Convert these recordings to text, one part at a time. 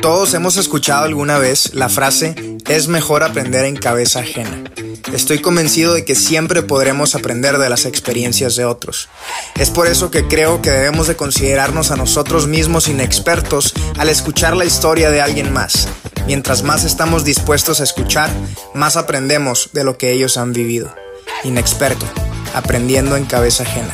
Todos hemos escuchado alguna vez la frase es mejor aprender en cabeza ajena. Estoy convencido de que siempre podremos aprender de las experiencias de otros. Es por eso que creo que debemos de considerarnos a nosotros mismos inexpertos al escuchar la historia de alguien más. Mientras más estamos dispuestos a escuchar, más aprendemos de lo que ellos han vivido. Inexperto, aprendiendo en cabeza ajena.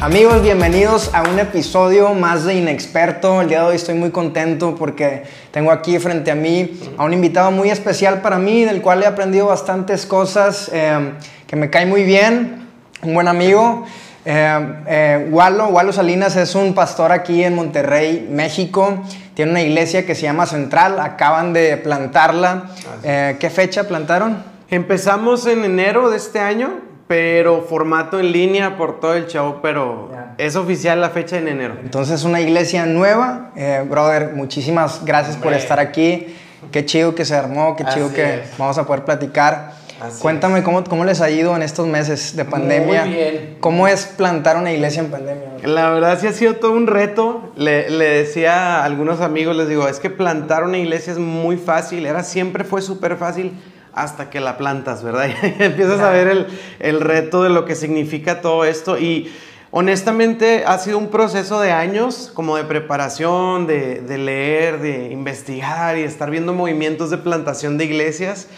Amigos, bienvenidos a un episodio más de Inexperto. El día de hoy estoy muy contento porque tengo aquí frente a mí a un invitado muy especial para mí, del cual he aprendido bastantes cosas, eh, que me cae muy bien, un buen amigo. Eh, eh, Walo, Walo Salinas es un pastor aquí en Monterrey, México. Tiene una iglesia que se llama Central, acaban de plantarla. ¿Qué fecha plantaron? Empezamos en enero de este año pero formato en línea por todo el show, pero es oficial la fecha en enero. Entonces, una iglesia nueva. Eh, brother, muchísimas gracias por estar aquí. Qué chido que se armó, qué chido que vamos a poder platicar. Cuéntame cómo, cómo les ha ido en estos meses de pandemia. Muy bien. ¿Cómo es plantar una iglesia en pandemia? La verdad sí ha sido todo un reto. Le, le decía a algunos amigos, les digo, es que plantar una iglesia es muy fácil. Era siempre fue súper fácil hasta que la plantas, ¿verdad? Y empiezas a ver el, el, reto de lo que significa todo esto y honestamente ha sido un proceso de años como de preparación, de, de leer, de investigar y estar viendo movimientos de plantación de iglesias.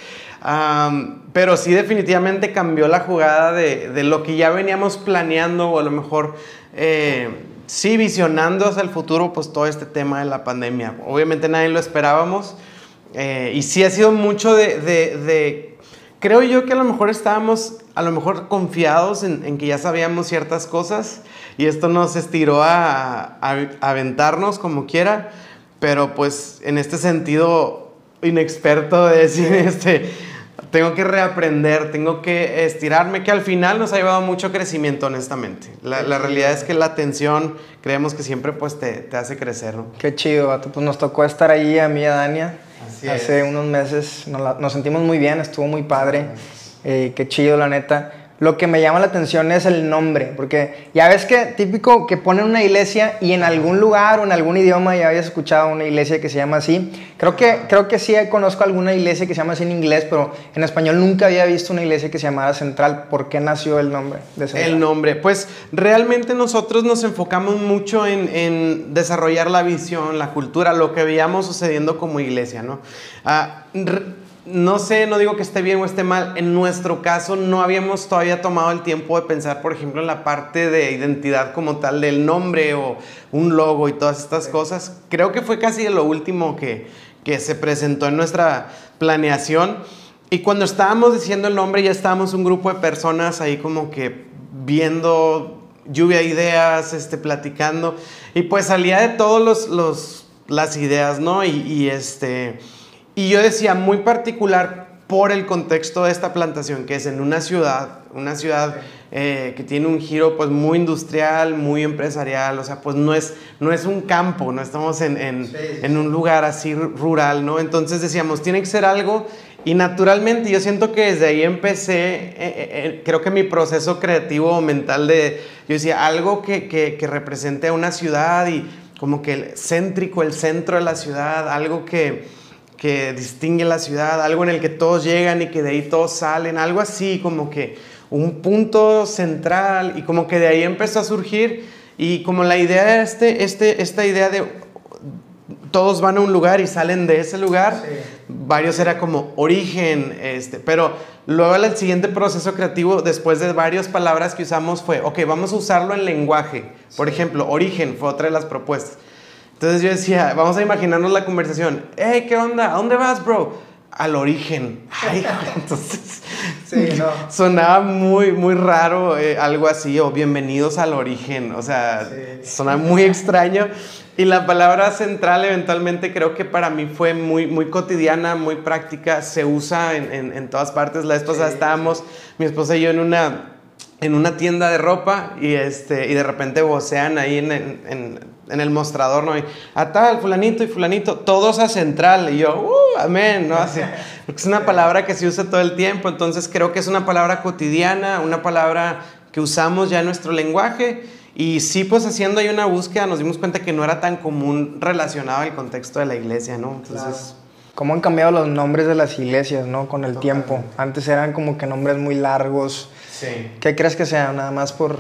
pero sí definitivamente cambió la jugada de, de, lo que ya veníamos planeando o a lo mejor eh, sí visionando hacia el futuro, pues todo este tema de la pandemia. Obviamente nadie lo esperábamos. Eh, y sí ha sido mucho de, Creo yo que a lo mejor estábamos, a lo mejor confiados en, que ya sabíamos ciertas cosas y esto nos estiró a, aventarnos como quiera, pero pues en este sentido inexperto de decir, este, tengo que reaprender, tengo que estirarme, que al final nos ha llevado mucho crecimiento, honestamente. La, realidad es que la atención, creemos que siempre pues te, te hace crecer, ¿no? Qué chido, pues nos tocó estar ahí a mí y a Dania Hace unos meses nos, sentimos muy bien, estuvo muy padre. Eh, qué chido, la neta. Lo que me llama la atención es el nombre, porque ya ves que típico que ponen una iglesia y en algún lugar o en algún idioma ya habías escuchado una iglesia que se llama así. Creo que, creo que sí conozco alguna iglesia que se llama así en inglés, pero en español nunca había visto una iglesia que se llamara Central. ¿Por qué nació el nombre de Central? El nombre, pues realmente nosotros nos enfocamos mucho en, desarrollar la visión, la cultura, lo que veíamos sucediendo como iglesia, ¿no? Ah, no sé, no digo que esté bien o esté mal, en nuestro caso no habíamos todavía tomado el tiempo de pensar, por ejemplo, en la parte de identidad como tal del nombre o un logo y todas estas cosas. Creo que fue casi lo último que, que se presentó en nuestra planeación. Y cuando estábamos diciendo el nombre, ya estábamos un grupo de personas ahí como que viendo lluvia de ideas, este, platicando. Y pues salía de todos los, los las ideas, ¿no? Y, y este y yo decía, muy particular por el contexto de esta plantación, que es en una ciudad, una ciudad eh, que tiene un giro pues muy industrial, muy empresarial, o sea, pues no es, no es un campo, no estamos en, en, en un lugar así rural, ¿no? Entonces decíamos, tiene que ser algo y naturalmente yo siento que desde ahí empecé, eh, eh, creo que mi proceso creativo mental de, yo decía, algo que, que, que represente a una ciudad y como que el céntrico, el centro de la ciudad, algo que que distingue la ciudad, algo en el que todos llegan y que de ahí todos salen, algo así como que un punto central y como que de ahí empezó a surgir y como la idea de este, este, esta idea de todos van a un lugar y salen de ese lugar, varios era como origen, este, pero luego el siguiente proceso creativo, después de varias palabras que usamos, fue, ok, vamos a usarlo en lenguaje. Por ejemplo, origen fue otra de las propuestas. Entonces yo decía, vamos a imaginarnos la conversación. Hey, ¿qué onda? ¿A dónde vas, bro? Al origen. Ay, entonces sí, no. sonaba muy, muy raro, eh, algo así, o bienvenidos al origen. O sea, sonaba muy extraño. Y la palabra central eventualmente creo que para mí fue muy, muy cotidiana, muy práctica, se usa en, en, en todas partes. La vez pasada estábamos, mi esposa y yo, en una, en una tienda de ropa y, este, y de repente vocean ahí en, en en el mostrador, ¿no? Y a tal, fulanito y fulanito, todos a central. Y yo, uh, amén, ¿no? Así, porque es una palabra que se usa todo el tiempo, entonces creo que es una palabra cotidiana, una palabra que usamos ya en nuestro lenguaje Y sí, pues haciendo ahí una búsqueda nos dimos cuenta que no era tan común relacionado al contexto de la iglesia, ¿no? Entonces... ¿Cómo han cambiado los nombres de las iglesias, no? Con el tiempo. Antes eran como que nombres muy largos. Sí. ¿Qué crees que sea? Nada más por...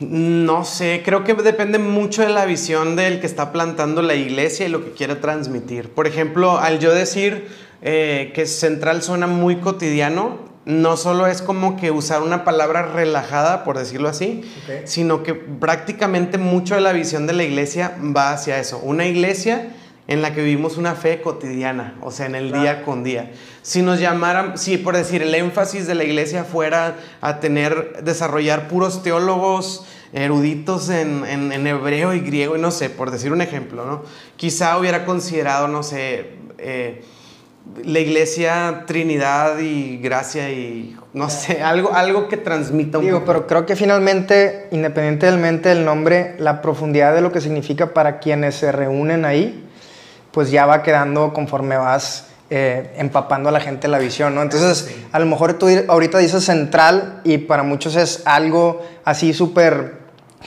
No sé, creo que depende mucho de la visión del que está plantando la iglesia y lo que quiere transmitir. Por ejemplo, al yo decir eh, que central suena muy cotidiano, no solo es como que usar una palabra relajada, por decirlo así, sino que prácticamente mucho de la visión de la iglesia va hacia eso. Una iglesia en la que vivimos una fe cotidiana, o sea, en el día con día. Si nos llamaran, si por decir el énfasis de la iglesia fuera a tener, desarrollar puros teólogos eruditos en, en, hebreo y griego, y no sé, por decir un ejemplo, ¿no? Quizá hubiera considerado, no sé, eh, la iglesia Trinidad y Gracia y no sé, algo, algo que transmita un Digo, pero creo que finalmente, independientemente del nombre, la profundidad de lo que significa para quienes se reúnen ahí, pues ya va quedando conforme vas eh, empapando a la gente la visión, ¿no? Entonces, a lo mejor tú ahorita dices central y para muchos es algo así súper,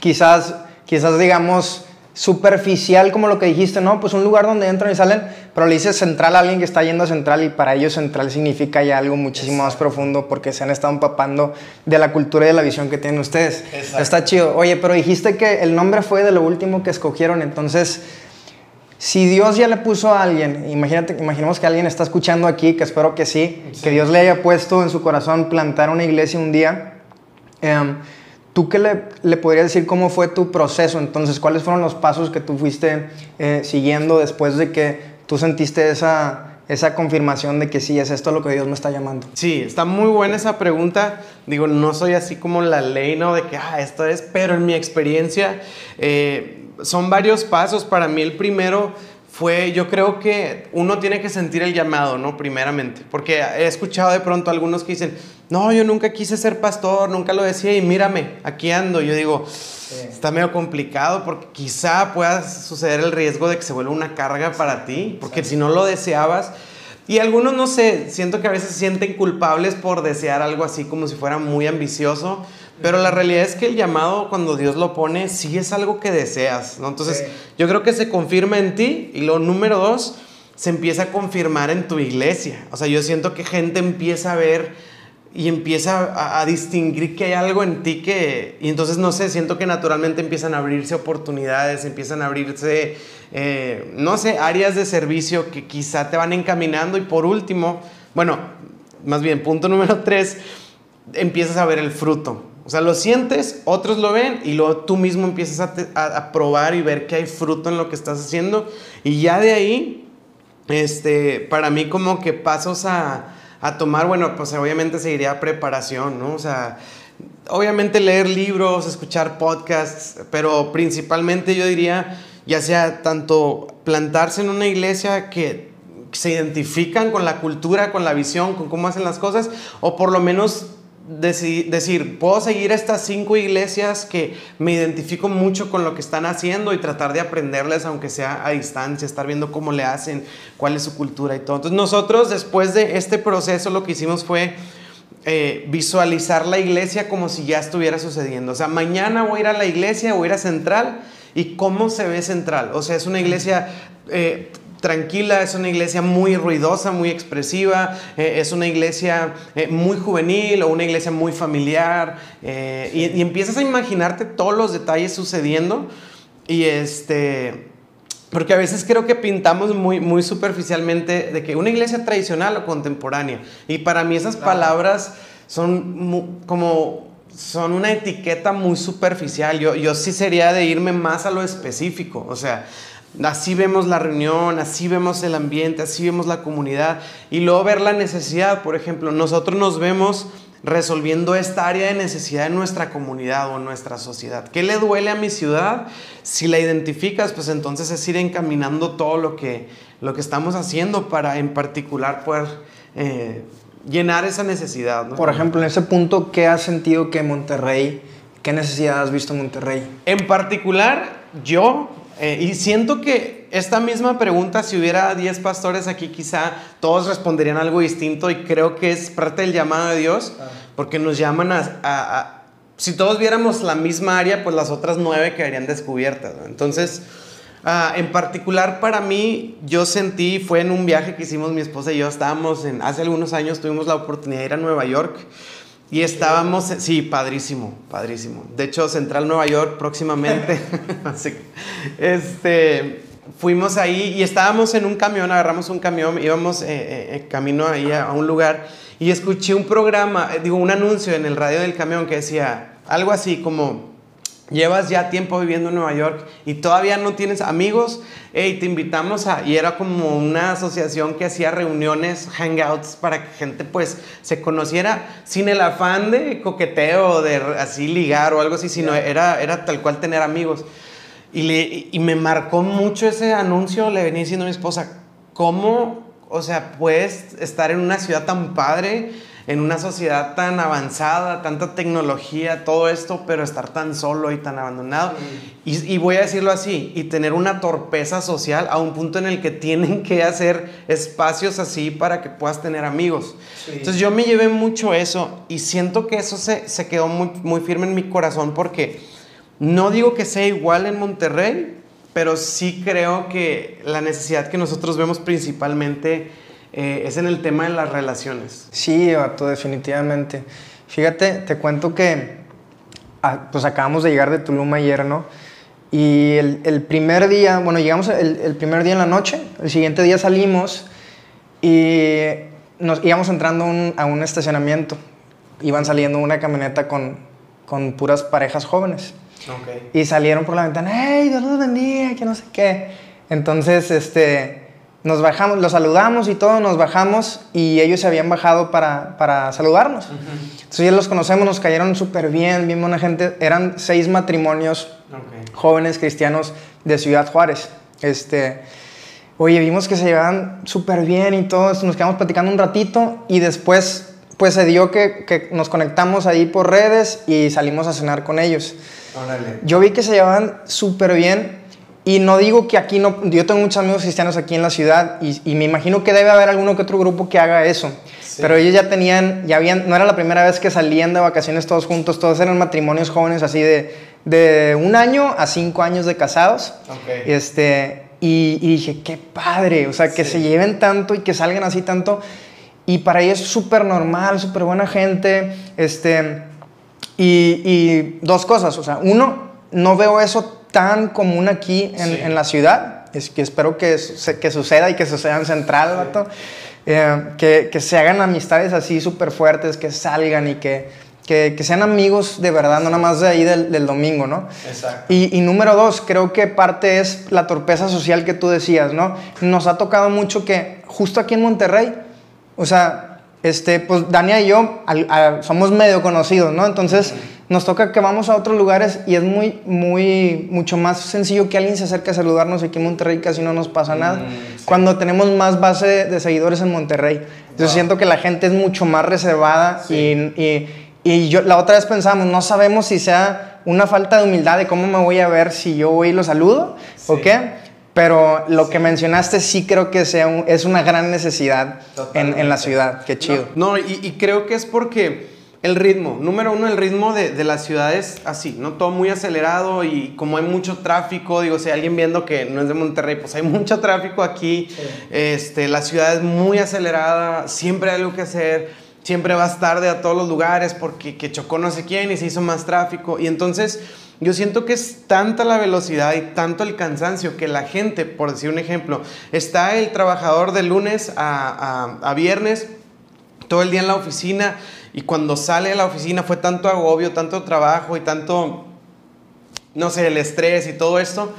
quizás, quizás digamos, superficial como lo que dijiste, ¿no? Pues un lugar donde entran y salen, pero le dices central a alguien que está yendo a central y para ellos central significa ya algo muchísimo más profundo porque se han estado empapando de la cultura y de la visión que tienen ustedes. Está chido. Oye, pero dijiste que el nombre fue de lo último que escogieron, entonces, si Dios ya le puso a alguien, imagínate, imaginemos que alguien está escuchando aquí, que espero que sí, que Dios le haya puesto en su corazón plantar una iglesia un día. Em, ¿Tú qué le, le, podrías decir cómo fue tu proceso? Entonces, ¿cuáles fueron los pasos que tú fuiste eh, siguiendo después de que tú sentiste esa, esa confirmación de que sí, es esto lo que Dios me está llamando? Sí, está muy buena esa pregunta. Digo, no soy así como la ley, ¿no? De que, ah, esto es, pero en mi experiencia eh, son varios pasos. Para mí el primero fue, yo creo que uno tiene que sentir el llamado, ¿no? Primeramente, porque he escuchado de pronto algunos que dicen, no, yo nunca quise ser pastor, nunca lo decía y mírame, aquí ando. Yo digo, está medio complicado porque quizá pueda suceder el riesgo de que se vuelva una carga para ti, porque si no lo deseabas, y algunos, no sé, siento que a veces se sienten culpables por desear algo así como si fuera muy ambicioso. Pero la realidad es que el llamado, cuando Dios lo pone, sí es algo que deseas, ¿no? Entonces, yo creo que se confirma en ti. Y lo número dos, se empieza a confirmar en tu iglesia. O sea, yo siento que gente empieza a ver y empieza a, distinguir que hay algo en ti que... Y entonces, no sé, siento que naturalmente empiezan a abrirse oportunidades, empiezan a abrirse, eh, no sé, áreas de servicio que quizá te van encaminando. Y por último, bueno, más bien, punto número tres, empiezas a ver el fruto. O sea, lo sientes, otros lo ven y luego tú mismo empiezas a, probar y ver que hay fruto en lo que estás haciendo. Y ya de ahí, este, para mí como que pasos a, a tomar, bueno, pues obviamente seguiría preparación, ¿no? O sea, obviamente leer libros, escuchar podcasts, pero principalmente yo diría, ya sea tanto plantarse en una iglesia que se identifican con la cultura, con la visión, con cómo hacen las cosas, o por lo menos decir, puedo seguir estas cinco iglesias que me identifico mucho con lo que están haciendo y tratar de aprenderles, aunque sea a distancia, estar viendo cómo le hacen, cuál es su cultura y todo. Entonces nosotros después de este proceso lo que hicimos fue eh, visualizar la iglesia como si ya estuviera sucediendo. O sea, mañana voy a ir a la iglesia, voy a ir a Central y cómo se ve Central. O sea, es una iglesia... Eh, tranquila, es una iglesia muy ruidosa, muy expresiva, eh, es una iglesia eh, muy juvenil o una iglesia muy familiar, eh, y, empiezas a imaginarte todos los detalles sucediendo y este... Porque a veces creo que pintamos muy, muy superficialmente de que una iglesia tradicional o contemporánea. Y para mí esas palabras son como son una etiqueta muy superficial. Yo, yo sí sería de irme más a lo específico. O sea, Así vemos la reunión, así vemos el ambiente, así vemos la comunidad y luego ver la necesidad. Por ejemplo, nosotros nos vemos resolviendo esta área de necesidad en nuestra comunidad o en nuestra sociedad. ¿Qué le duele a mi ciudad? Si la identificas, pues entonces es ir encaminando todo lo que, lo que estamos haciendo para en particular poder eh, llenar esa necesidad. Por ejemplo, en ese punto, ¿qué has sentido que Monterrey, qué necesidad has visto en Monterrey? En particular, yo eh, y siento que esta misma pregunta, si hubiera 10 pastores aquí, quizá todos responderían algo distinto y creo que es parte del llamado de Dios, porque nos llaman a, si todos viéramos la misma área, pues las otras nueve quedarían descubiertas. Entonces, ah, en particular para mí, yo sentí, fue en un viaje que hicimos mi esposa y yo, estábamos en, hace algunos años tuvimos la oportunidad de ir a Nueva York. Y estábamos, sí, padrísimo, padrísimo. De hecho, Central Nueva York próximamente. este, fuimos ahí y estábamos en un camión, agarramos un camión, íbamos eh, eh, eh camino ahí a, un lugar y escuché un programa, digo, un anuncio en el radio del camión que decía algo así como, llevas ya tiempo viviendo en Nueva York y todavía no tienes amigos, hey, te invitamos a, y era como una asociación que hacía reuniones, hangouts, para que gente pues se conociera sin el afán de coqueteo, de así ligar o algo así, sino era, era tal cual tener amigos. Y, le, y me marcó mucho ese anuncio, le venía diciendo a mi esposa, ¿cómo, o sea, puedes estar en una ciudad tan padre? En una sociedad tan avanzada, tanta tecnología, todo esto, pero estar tan solo y tan abandonado. Y, voy a decirlo así, y tener una torpeza social a un punto en el que tienen que hacer espacios así para que puedas tener amigos. Entonces yo me llevé mucho eso y siento que eso se, se quedó muy, muy firme en mi corazón porque no digo que sea igual en Monterrey, pero sí creo que la necesidad que nosotros vemos principalmente eh, es en el tema de las relaciones. Sí, Vato, definitivamente. Fíjate, te cuento que ah, pues acabamos de llegar de Tulum ayer, ¿no? Y el, primer día, bueno, llegamos el, primer día en la noche, el siguiente día salimos y nos íbamos entrando a un estacionamiento. Iban saliendo una camioneta con, con puras parejas jóvenes. Y salieron por la ventana, ¡hey, Dios los bendiga! Que no sé qué. Entonces, este, nos bajamos, los saludamos y todo, nos bajamos y ellos se habían bajado para, para saludarnos. Entonces ya los conocemos, nos cayeron súper bien, bien buena gente. Eran seis matrimonios jóvenes cristianos de Ciudad Juárez. Este, oye, vimos que se llevaban súper bien y todo, nos quedamos platicando un ratito y después pues se dio que, que nos conectamos ahí por redes y salimos a cenar con ellos. Yo vi que se llevaban súper bien y no digo que aquí no, yo tengo muchos amigos cristianos aquí en la ciudad y, me imagino que debe haber alguno que otro grupo que haga eso. Pero ellos ya tenían, ya habían, no era la primera vez que salían de vacaciones todos juntos, todos eran matrimonios jóvenes así de, de un año a cinco años de casados. Este, y, dije, qué padre, o sea, que se lleven tanto y que salgan así tanto. Y para ellos es súper normal, súper buena gente. Este, y, y dos cosas, o sea, uno, no veo eso tan común aquí en, la ciudad, es que espero que, que suceda y que suceda en Central, eh, que, que, se hagan amistades así súper fuertes, que salgan y que, que, sean amigos de verdad, no nada más de ahí del, del domingo, ¿no? Exacto. Y, y, número dos, creo que parte es la torpeza social que tú decías, ¿no? Nos ha tocado mucho que justo aquí en Monterrey, o sea, este, pues Dania y yo somos medio conocidos, ¿no? Entonces nos toca que vamos a otros lugares y es muy, muy, mucho más sencillo que alguien se acerque a saludarnos aquí en Monterrey, casi no nos pasa nada. Mm, Cuando tenemos más base de seguidores en Monterrey. Yo siento que la gente es mucho más reservada y, y, yo la otra vez pensamos, no sabemos si sea una falta de humildad de cómo me voy a ver si yo voy y lo saludo o qué. Pero lo que mencionaste sí creo que sea es una gran necesidad en, en, la ciudad. Qué chido. No, y, y creo que es porque el ritmo, número uno, el ritmo de, de, las ciudades así, ¿no? Todo muy acelerado y como hay mucho tráfico, digo, si hay alguien viendo que no es de Monterrey, pues hay mucho tráfico aquí, este, la ciudad es muy acelerada, siempre hay algo que hacer, siempre vas tarde a todos los lugares porque que chocó no sé quién y se hizo más tráfico y entonces yo siento que es tanta la velocidad y tanto el cansancio que la gente, por decir un ejemplo, está el trabajador de lunes a, a, a viernes, todo el día en la oficina, y cuando sale de la oficina fue tanto agobio, tanto trabajo y tanto, no sé, el estrés y todo esto,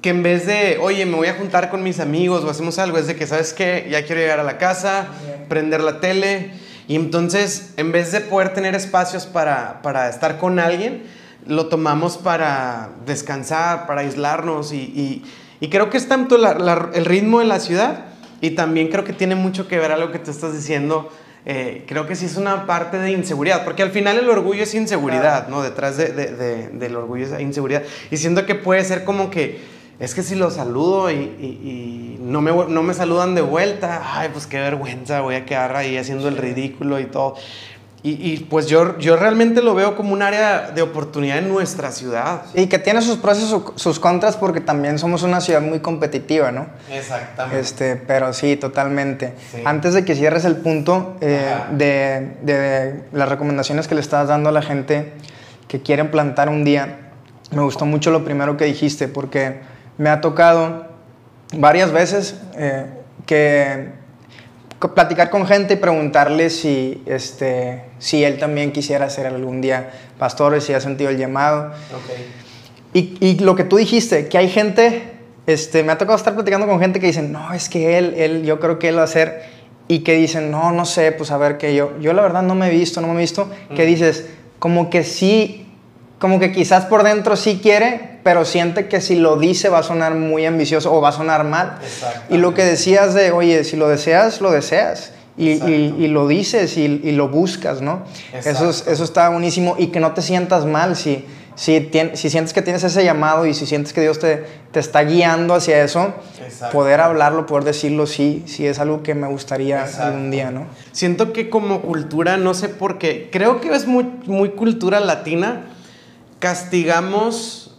que en vez de, oye, me voy a juntar con mis amigos o hacemos algo, es de que, ¿sabes qué? Ya quiero llegar a la casa, prender la tele. Y entonces, en vez de poder tener espacios para, para estar con alguien, lo tomamos para descansar, para aislarnos. Y, y, creo que es tanto el ritmo de la ciudad y también creo que tiene mucho que ver a lo que tú estás diciendo eh, creo que sí es una parte de inseguridad, porque al final el orgullo es inseguridad, ¿no? Detrás de, de, del orgullo es inseguridad. Y siento que puede ser como que, es que si lo saludo y, y, no, me, no me saludan de vuelta, ay, pues qué vergüenza, voy a quedar ahí haciendo el ridículo y todo. Y, pues yo, yo realmente lo veo como un área de oportunidad en nuestra ciudad. Y que tiene sus pros y sus contras porque también somos una ciudad muy competitiva, ¿no? Exactamente. Este, pero sí, totalmente. Antes de que cierres el punto eh, de, de, las recomendaciones que le estás dando a la gente que quieren plantar un día, me gustó mucho lo primero que dijiste porque me ha tocado varias veces eh, que platicar con gente y preguntarle si, este, si él también quisiera ser algún día pastor, si ha sentido el llamado. Y, y, lo que tú dijiste, que hay gente, este, me ha tocado estar platicando con gente que dicen, no, es que él, él, yo creo que él va a ser, y que dicen, no, no sé, pues a ver, que yo, yo la verdad no me he visto, no me he visto, que dices, como que sí, como que quizás por dentro sí quiere, pero siente que si lo dice va a sonar muy ambicioso o va a sonar mal. Y lo que decías de, oye, si lo deseas, lo deseas. Y, y, lo dices y, y, lo buscas, ¿no? Eso, eso está buenísimo. Y que no te sientas mal si, si, si sientes que tienes ese llamado y si sientes que Dios te, te está guiando hacia eso, poder hablarlo, poder decirlo, sí, sí es algo que me gustaría algún día, ¿no? Siento que como cultura, no sé por qué, creo que es muy, muy cultura latina, castigamos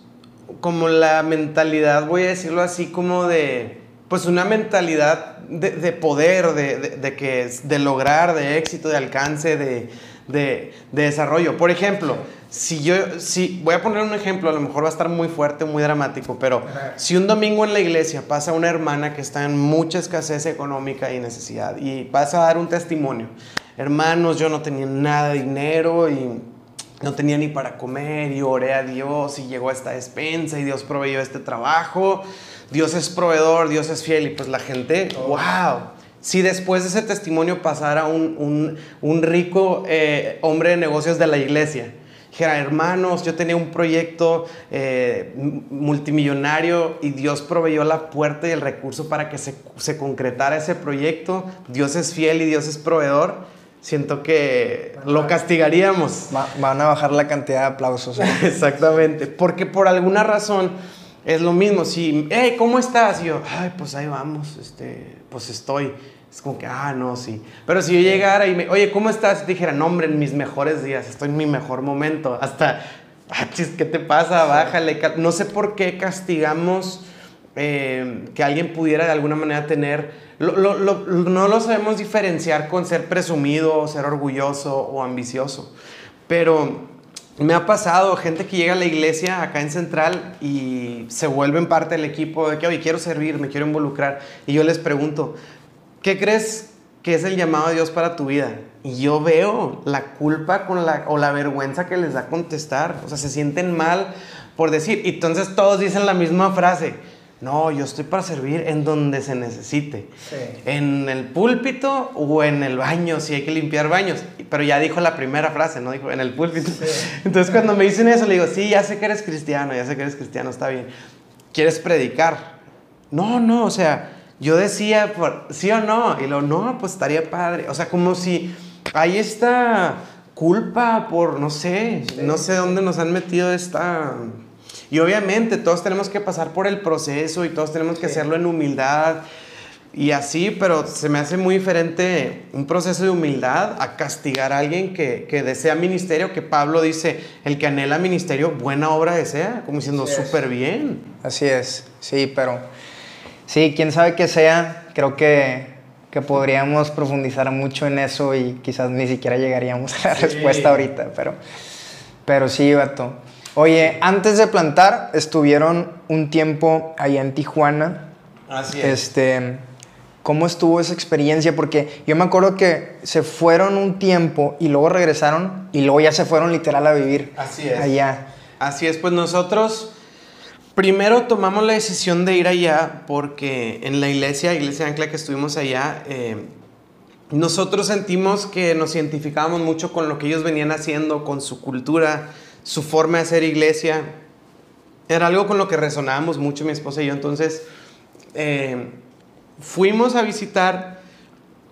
como la mentalidad, voy a decirlo así, como de, pues una mentalidad de, poder, de, que, de lograr, de éxito, de alcance, de, desarrollo. Por ejemplo, si yo, si, voy a poner un ejemplo, a lo mejor va a estar muy fuerte, muy dramático, pero si un domingo en la iglesia pasa una hermana que está en mucha escasez económica y necesidad y pasa a dar un testimonio, hermanos, yo no tenía nada de dinero y no tenía ni para comer y oré a Dios y llegó a esta despensa y Dios proveyó este trabajo. Dios es proveedor, Dios es fiel y pues la gente, wow. Si después de ese testimonio pasara un, rico eh, hombre de negocios de la iglesia, dijera, hermanos, yo tenía un proyecto eh, multimillonario y Dios proveyó la puerta y el recurso para que se, se concretara ese proyecto, Dios es fiel y Dios es proveedor siento que lo castigaríamos. van a bajar la cantidad de aplausos. Exactamente, porque por alguna razón es lo mismo. Si, hey, ¿cómo estás? Y yo, ay, pues ahí vamos, este, pues estoy. Es como que, ah, no, sí. Pero si yo llegara y me, oye, ¿cómo estás? Y dijera, no, hombre, en mis mejores días, estoy en mi mejor momento. Hasta, ah, ¿qué te pasa? Bájale. No sé por qué castigamos eh, que alguien pudiera de alguna manera tener no lo sabemos diferenciar con ser presumido, ser orgulloso o ambicioso. Pero me ha pasado gente que llega a la iglesia acá en Central y se vuelven parte del equipo de que, oye, quiero servir, me quiero involucrar. Y yo les pregunto, ¿qué crees que es el llamado de Dios para tu vida? Y yo veo la culpa con la, o la vergüenza que les da contestar. O sea, se sienten mal por decir. Y entonces todos dicen la misma frase no, yo estoy para servir en donde se necesite. En el púlpito o en el baño, si hay que limpiar baños. Pero ya dijo la primera frase, ¿no? Dijo en el púlpito. Entonces cuando me dicen eso, le digo, sí, ya sé que eres cristiano, ya sé que eres cristiano, está bien. ¿Quieres predicar? No, no, o sea, yo decía, por, sí o no. Y lo, no, pues estaría padre. O sea, como si hay esta culpa por, no sé, no sé dónde nos han metido esta y obviamente todos tenemos que pasar por el proceso y todos tenemos que hacerlo en humildad y así, pero se me hace muy diferente un proceso de humildad a castigar a alguien que, que desea ministerio, que Pablo dice, el que anhela ministerio, buena obra desea, como diciendo, súper bien. Así es, sí, pero sí, quién sabe que sea, creo que, que podríamos profundizar mucho en eso y quizás ni siquiera llegaríamos a la respuesta ahorita, pero, pero sí, vato. Oye, antes de plantar, estuvieron un tiempo allá en Tijuana. Así es. Este, ¿Cómo estuvo esa experiencia? Porque yo me acuerdo que se fueron un tiempo y luego regresaron y luego ya se fueron literal a vivir Así es. allá. Así es, pues nosotros primero tomamos la decisión de ir allá porque en la iglesia, Iglesia Ancla que estuvimos allá, eh, nosotros sentimos que nos identificábamos mucho con lo que ellos venían haciendo, con su cultura, su forma de hacer iglesia. Era algo con lo que resonábamos mucho mi esposa y yo. Entonces, eh, fuimos a visitar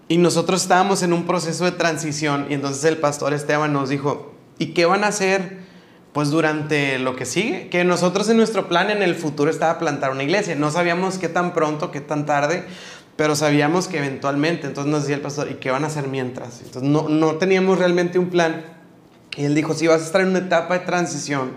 y nosotros estábamos en un proceso de transición y entonces el pastor Esteban nos dijo, ¿y qué van a hacer? Pues durante lo que sigue, que nosotros en nuestro plan en el futuro estaba plantar una iglesia. No sabíamos qué tan pronto, qué tan tarde, pero sabíamos que eventualmente, entonces nos decía el pastor, ¿y qué van a hacer mientras? Entonces no, no teníamos realmente un plan. Y él dijo, si vas a estar en una etapa de transición,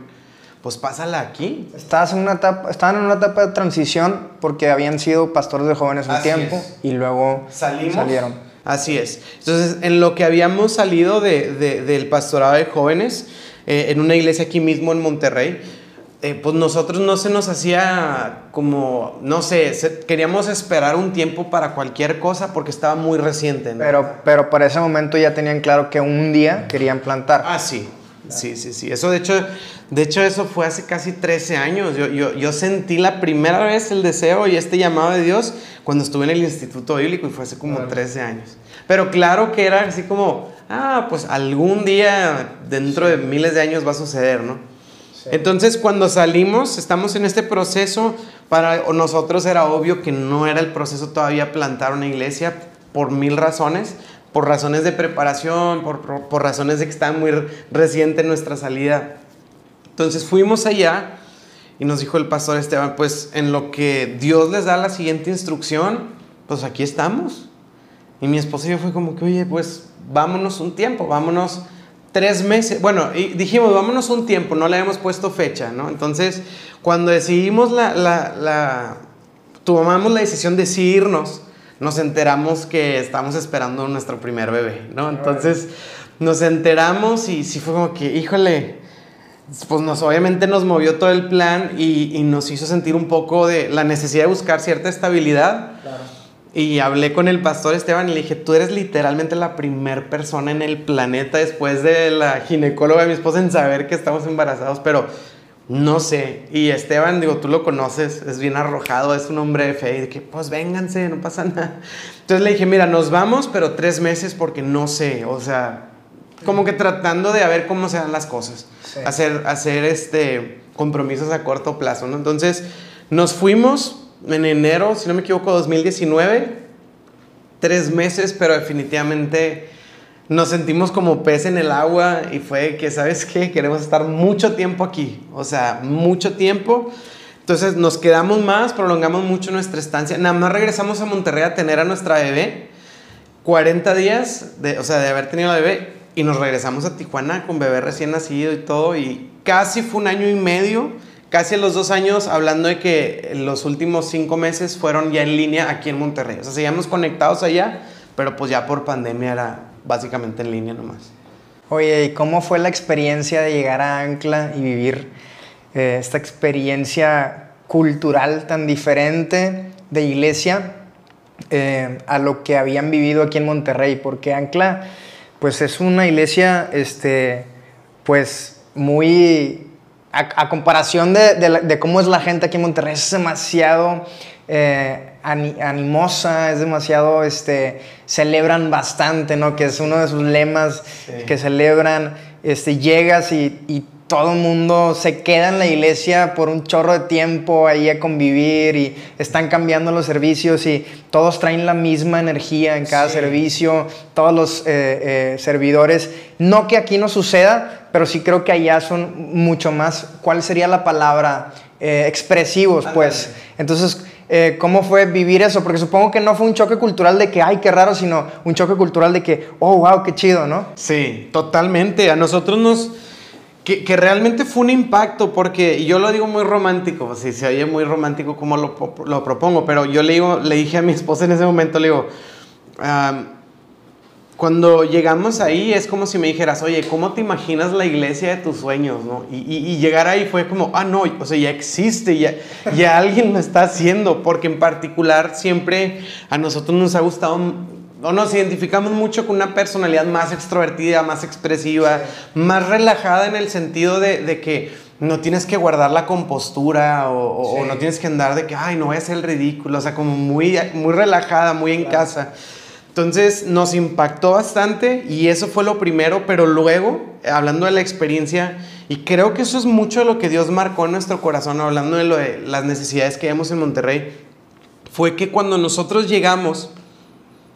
pues pásala aquí. Estabas en una etapa, estaban en una etapa de transición porque habían sido pastores de jóvenes un Así tiempo es. y luego Salimos. salieron. Así es. Entonces, en lo que habíamos salido de, de- del pastorado de jóvenes, eh, en una iglesia aquí mismo en Monterrey, eh, pues nosotros no se nos hacía como, no sé, se- queríamos esperar un tiempo para cualquier cosa porque estaba muy reciente. ¿no? Pero, pero para ese momento ya tenían claro que un día querían plantar. Ah, sí. Sí, sí, sí. Eso de hecho, de hecho eso fue hace casi 13 años. Yo, yo, yo sentí la primera vez el deseo y este llamado de Dios cuando estuve en el Instituto Bíblico y fue hace como 13 años. Pero claro que era así como, ah, pues algún día dentro de miles de años va a suceder, ¿no? Entonces cuando salimos, estamos en este proceso, para nosotros era obvio que no era el proceso todavía plantar una iglesia por mil razones, por razones de preparación, por, por- razones de que estaba muy re- reciente nuestra salida. Entonces fuimos allá y nos dijo el pastor Esteban, pues en lo que Dios les da la siguiente instrucción, pues aquí estamos. Y mi esposa y yo fue como que, oye, pues vámonos un tiempo, vámonos tres meses. Bueno, y dijimos, vámonos un tiempo, no le habíamos puesto fecha, ¿no? Entonces, cuando decidimos la, la, la- tomamos la decisión de sí irnos, nos enteramos que estamos esperando nuestro primer bebé, ¿no? Entonces, nos enteramos y sí fue como que, híjole, pues nos obviamente nos movió todo el plan y, y nos hizo sentir un poco de la necesidad de buscar cierta estabilidad. Y hablé con el pastor Esteban y le dije, tú eres literalmente la primer persona en el planeta después de la ginecóloga de mi esposa en saber que estamos embarazados, pero no sé. Y Esteban, digo, tú lo conoces, es bien arrojado, es un hombre de fe, y de que pues vénganse, no pasa nada. Entonces le dije, mira, nos vamos, pero tres meses porque no sé, o sea, como que tratando de a ver cómo se dan las cosas, Sí. hacer, hacer este, compromisos a corto plazo, ¿no? Entonces nos fuimos en enero, si no me equivoco, 2019, tres meses, pero definitivamente nos sentimos como pez en el agua y fue que, ¿sabes qué? Queremos estar mucho tiempo aquí, o sea, mucho tiempo. Entonces nos quedamos más, prolongamos mucho nuestra estancia. Nada más regresamos a Monterrey a tener a nuestra bebé. 40 días, de, o sea, de haber tenido la bebé, y nos regresamos a Tijuana con bebé recién nacido y todo, y casi fue un año y medio, casi a los dos años, hablando de que los últimos cinco meses fueron ya en línea aquí en Monterrey. O sea, seguíamos conectados allá, pero pues ya por pandemia era básicamente en línea nomás. Oye, ¿y cómo fue la experiencia de llegar a Ancla y vivir eh, esta experiencia cultural tan diferente de iglesia eh, a lo que habían vivido aquí en Monterrey? Porque Ancla, pues es una iglesia, este, pues muy, a, a comparación de, de la- de cómo es la gente aquí en Monterrey, es demasiado eh, ani- animosa, es demasiado, este, celebran bastante, ¿no? Que es uno de sus lemas Sí. que celebran, este, llegas y, y todo el mundo se queda en la iglesia por un chorro de tiempo ahí a convivir y están cambiando los servicios y todos traen la misma energía en cada Sí. servicio, todos los eh, eh, servidores. No que aquí no suceda, pero sí creo que allá son mucho más, ¿cuál sería la palabra? Eh, expresivos, pues. Entonces, eh, ¿cómo fue vivir eso? Porque supongo que no fue un choque cultural de que, ay, qué raro, sino un choque cultural de que, oh, wow, qué chido, ¿no? Sí, totalmente. A nosotros nos... Que, que realmente fue un impacto, porque yo lo digo muy romántico, si se oye muy romántico como lo, lo propongo, pero yo le, digo, le dije a mi esposa en ese momento, le digo, "Am, cuando llegamos ahí es como si me dijeras, oye, ¿cómo te imaginas la iglesia de tus sueños? ¿no? Y, y- y llegar ahí fue como, ah, no, o sea, ya existe, ya, ya alguien lo está haciendo, porque en particular siempre a nosotros nos ha gustado o nos identificamos mucho con una personalidad más extrovertida, más expresiva, más relajada en el sentido de, de que no tienes que guardar la compostura o, o- o Sí. no tienes que andar de que, ay, no voy a hacer el ridículo, o sea, como muy, muy relajada, muy en casa. Entonces nos impactó bastante y eso fue lo primero, pero luego, hablando de la experiencia, y creo que eso es mucho lo que Dios marcó en nuestro corazón, hablando de las necesidades que vemos en Monterrey, fue que cuando nosotros llegamos,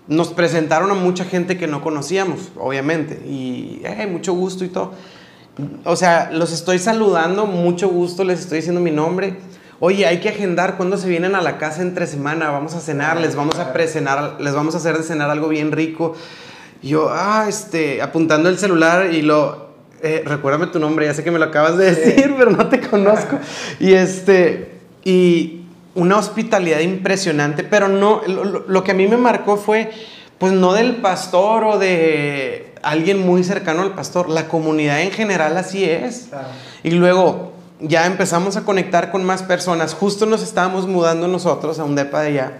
nos presentaron a mucha gente que no conocíamos, obviamente, y "Eh, mucho gusto y todo. O sea, los estoy saludando, mucho gusto, les estoy diciendo mi nombre. Oye, hay que agendar cuándo se vienen a la casa entre semana, vamos a cenar, les vamos a precenar, les vamos a hacer de cenar algo bien rico. Y yo, ah, este, apuntando el celular y lo, eh, recuérdame tu nombre, ya sé que me lo acabas de decir, pero no te conozco. Y este, y una hospitalidad impresionante, pero no, lo, que a mí me marcó fue, pues no del pastor o de alguien muy cercano al pastor, la comunidad en general así es. Y luego ya empezamos a conectar con más personas, justo nos estábamos mudando nosotros a un depa de allá.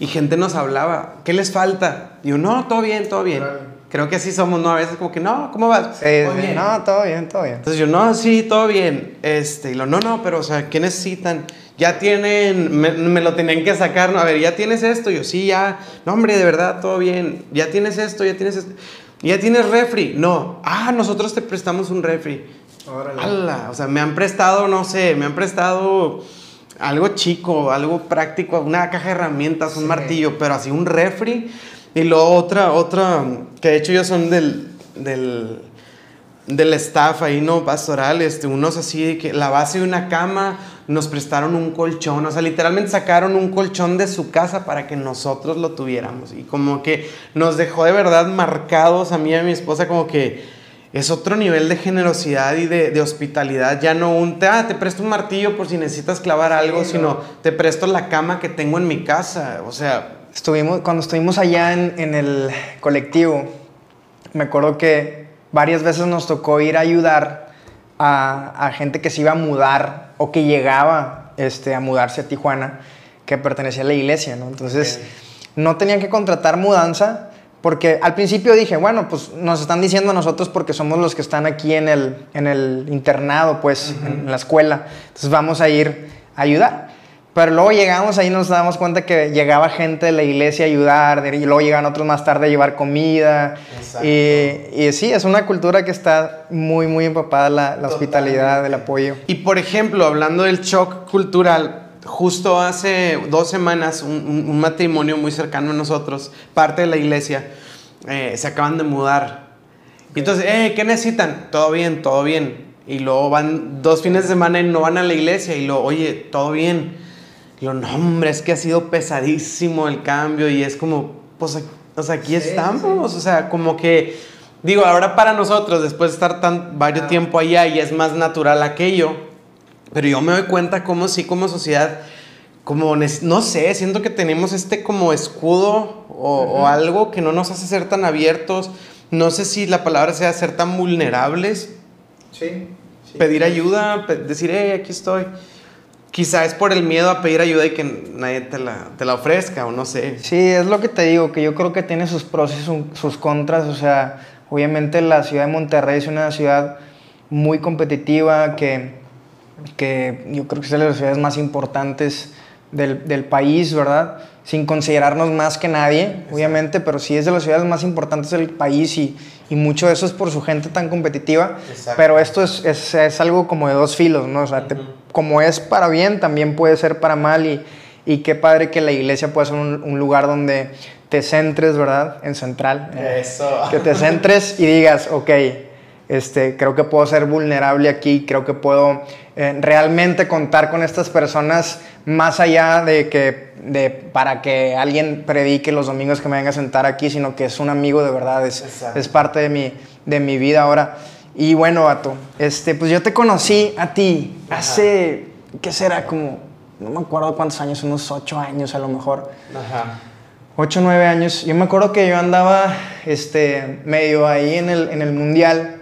Y gente nos hablaba, ¿qué les falta? Y yo, no, todo bien, todo bien. Creo que así somos, ¿no? A veces como que, no, ¿cómo vas? No, todo bien, todo bien. Entonces yo, no, sí, todo bien. Este, y lo, no, no, pero, o sea, ¿qué necesitan? Ya tienen, me, lo tenían que sacar, ¿no? A ver, ¿ya tienes esto? Yo, sí, ya. No, hombre, de verdad, todo bien. ¿Ya tienes esto? ¿Ya tienes esto? ¿Ya tienes refri? No. Ah, nosotros te prestamos un refri. Órale. O sea, me han prestado, no sé, me han prestado algo chico, algo práctico, una caja de herramientas, un martillo, pero así un refri y luego otra, otra, que de hecho ellos son del, del, del staff ahí, ¿no? Pastoral, este, unos así, que la base de una cama, nos prestaron un colchón, o sea, literalmente sacaron un colchón de su casa para que nosotros lo tuviéramos. Y como que nos dejó de verdad marcados a mí y a mi esposa como que es otro nivel de generosidad y de, de hospitalidad. Ya no un, te, ah, te presto un martillo por si necesitas clavar algo, sino te presto la cama que tengo en mi casa. O sea, Estuvimos, cuando estuvimos allá en, el colectivo, me acuerdo que varias veces nos tocó ir a ayudar a, gente que se iba a mudar o que llegaba este, a mudarse a Tijuana, que pertenecía a la iglesia, ¿no? Entonces, no tenían que contratar mudanza, porque al principio dije, bueno, pues nos están diciendo a nosotros porque somos los que están aquí en el, en el internado, pues, en la escuela. Entonces vamos a ir a ayudar. Pero luego llegamos ahí y nos damos cuenta que llegaba gente de la iglesia a ayudar, y luego llegan otros más tarde a llevar comida. Y, y, sí, es una cultura que está muy, muy empapada la, la hospitalidad, el apoyo. Y por ejemplo, hablando del shock cultural, justo hace dos semanas un, matrimonio muy cercano a nosotros, parte de la iglesia, eh, se acaban de mudar. Y entonces, eh, ¿qué necesitan? Todo bien, todo bien. Y luego van dos fines de semana y no van a la iglesia. Y luego, oye, todo bien Digo, no, hombre, es que ha sido pesadísimo el cambio y es como, pues, o sea, aquí estamos, o sea, como que, digo, ahora para nosotros, después de estar tan varios tiempo allá y es más natural aquello, pero yo me doy cuenta como sí, como sociedad, como, no sé, siento que tenemos este como escudo o, algo que no nos hace ser tan abiertos, no sé si la palabra sea ser tan vulnerables. Sí. pedir ayuda, decir, hey, aquí estoy. Quizá es por el miedo a pedir ayuda y que nadie te la, te la ofrezca o no sé. Sí, es lo que te digo, que yo creo que tiene sus pros y sus contras. O sea, obviamente la ciudad de Monterrey es una ciudad muy competitiva que, que yo creo que es de las ciudades más importantes del, del país, ¿verdad? Sin considerarnos más que nadie, obviamente, pero sí es de las ciudades más importantes del país y, y mucho de eso es por su gente tan competitiva. Pero esto es, es, es, algo como de dos filos, ¿no? O sea, como es para bien, también puede ser para mal y, y qué padre que la iglesia pueda ser un, un, lugar donde te centres, ¿verdad? En central. Eso. Que te centres y digas, ok, este, creo que puedo ser vulnerable aquí, creo que puedo eh, realmente contar con estas personas más allá de que de, para que alguien predique los domingos que me venga a sentar aquí, sino que es un amigo de verdad, es, es parte de mi, de mi vida ahora. Y bueno, Vato, este, pues yo te conocí a ti hace, ¿qué será? Como, no me acuerdo cuántos años, unos ocho años a lo mejor. Ajá. Ocho, nueve años. Yo me acuerdo que yo andaba este, medio ahí en el, en el mundial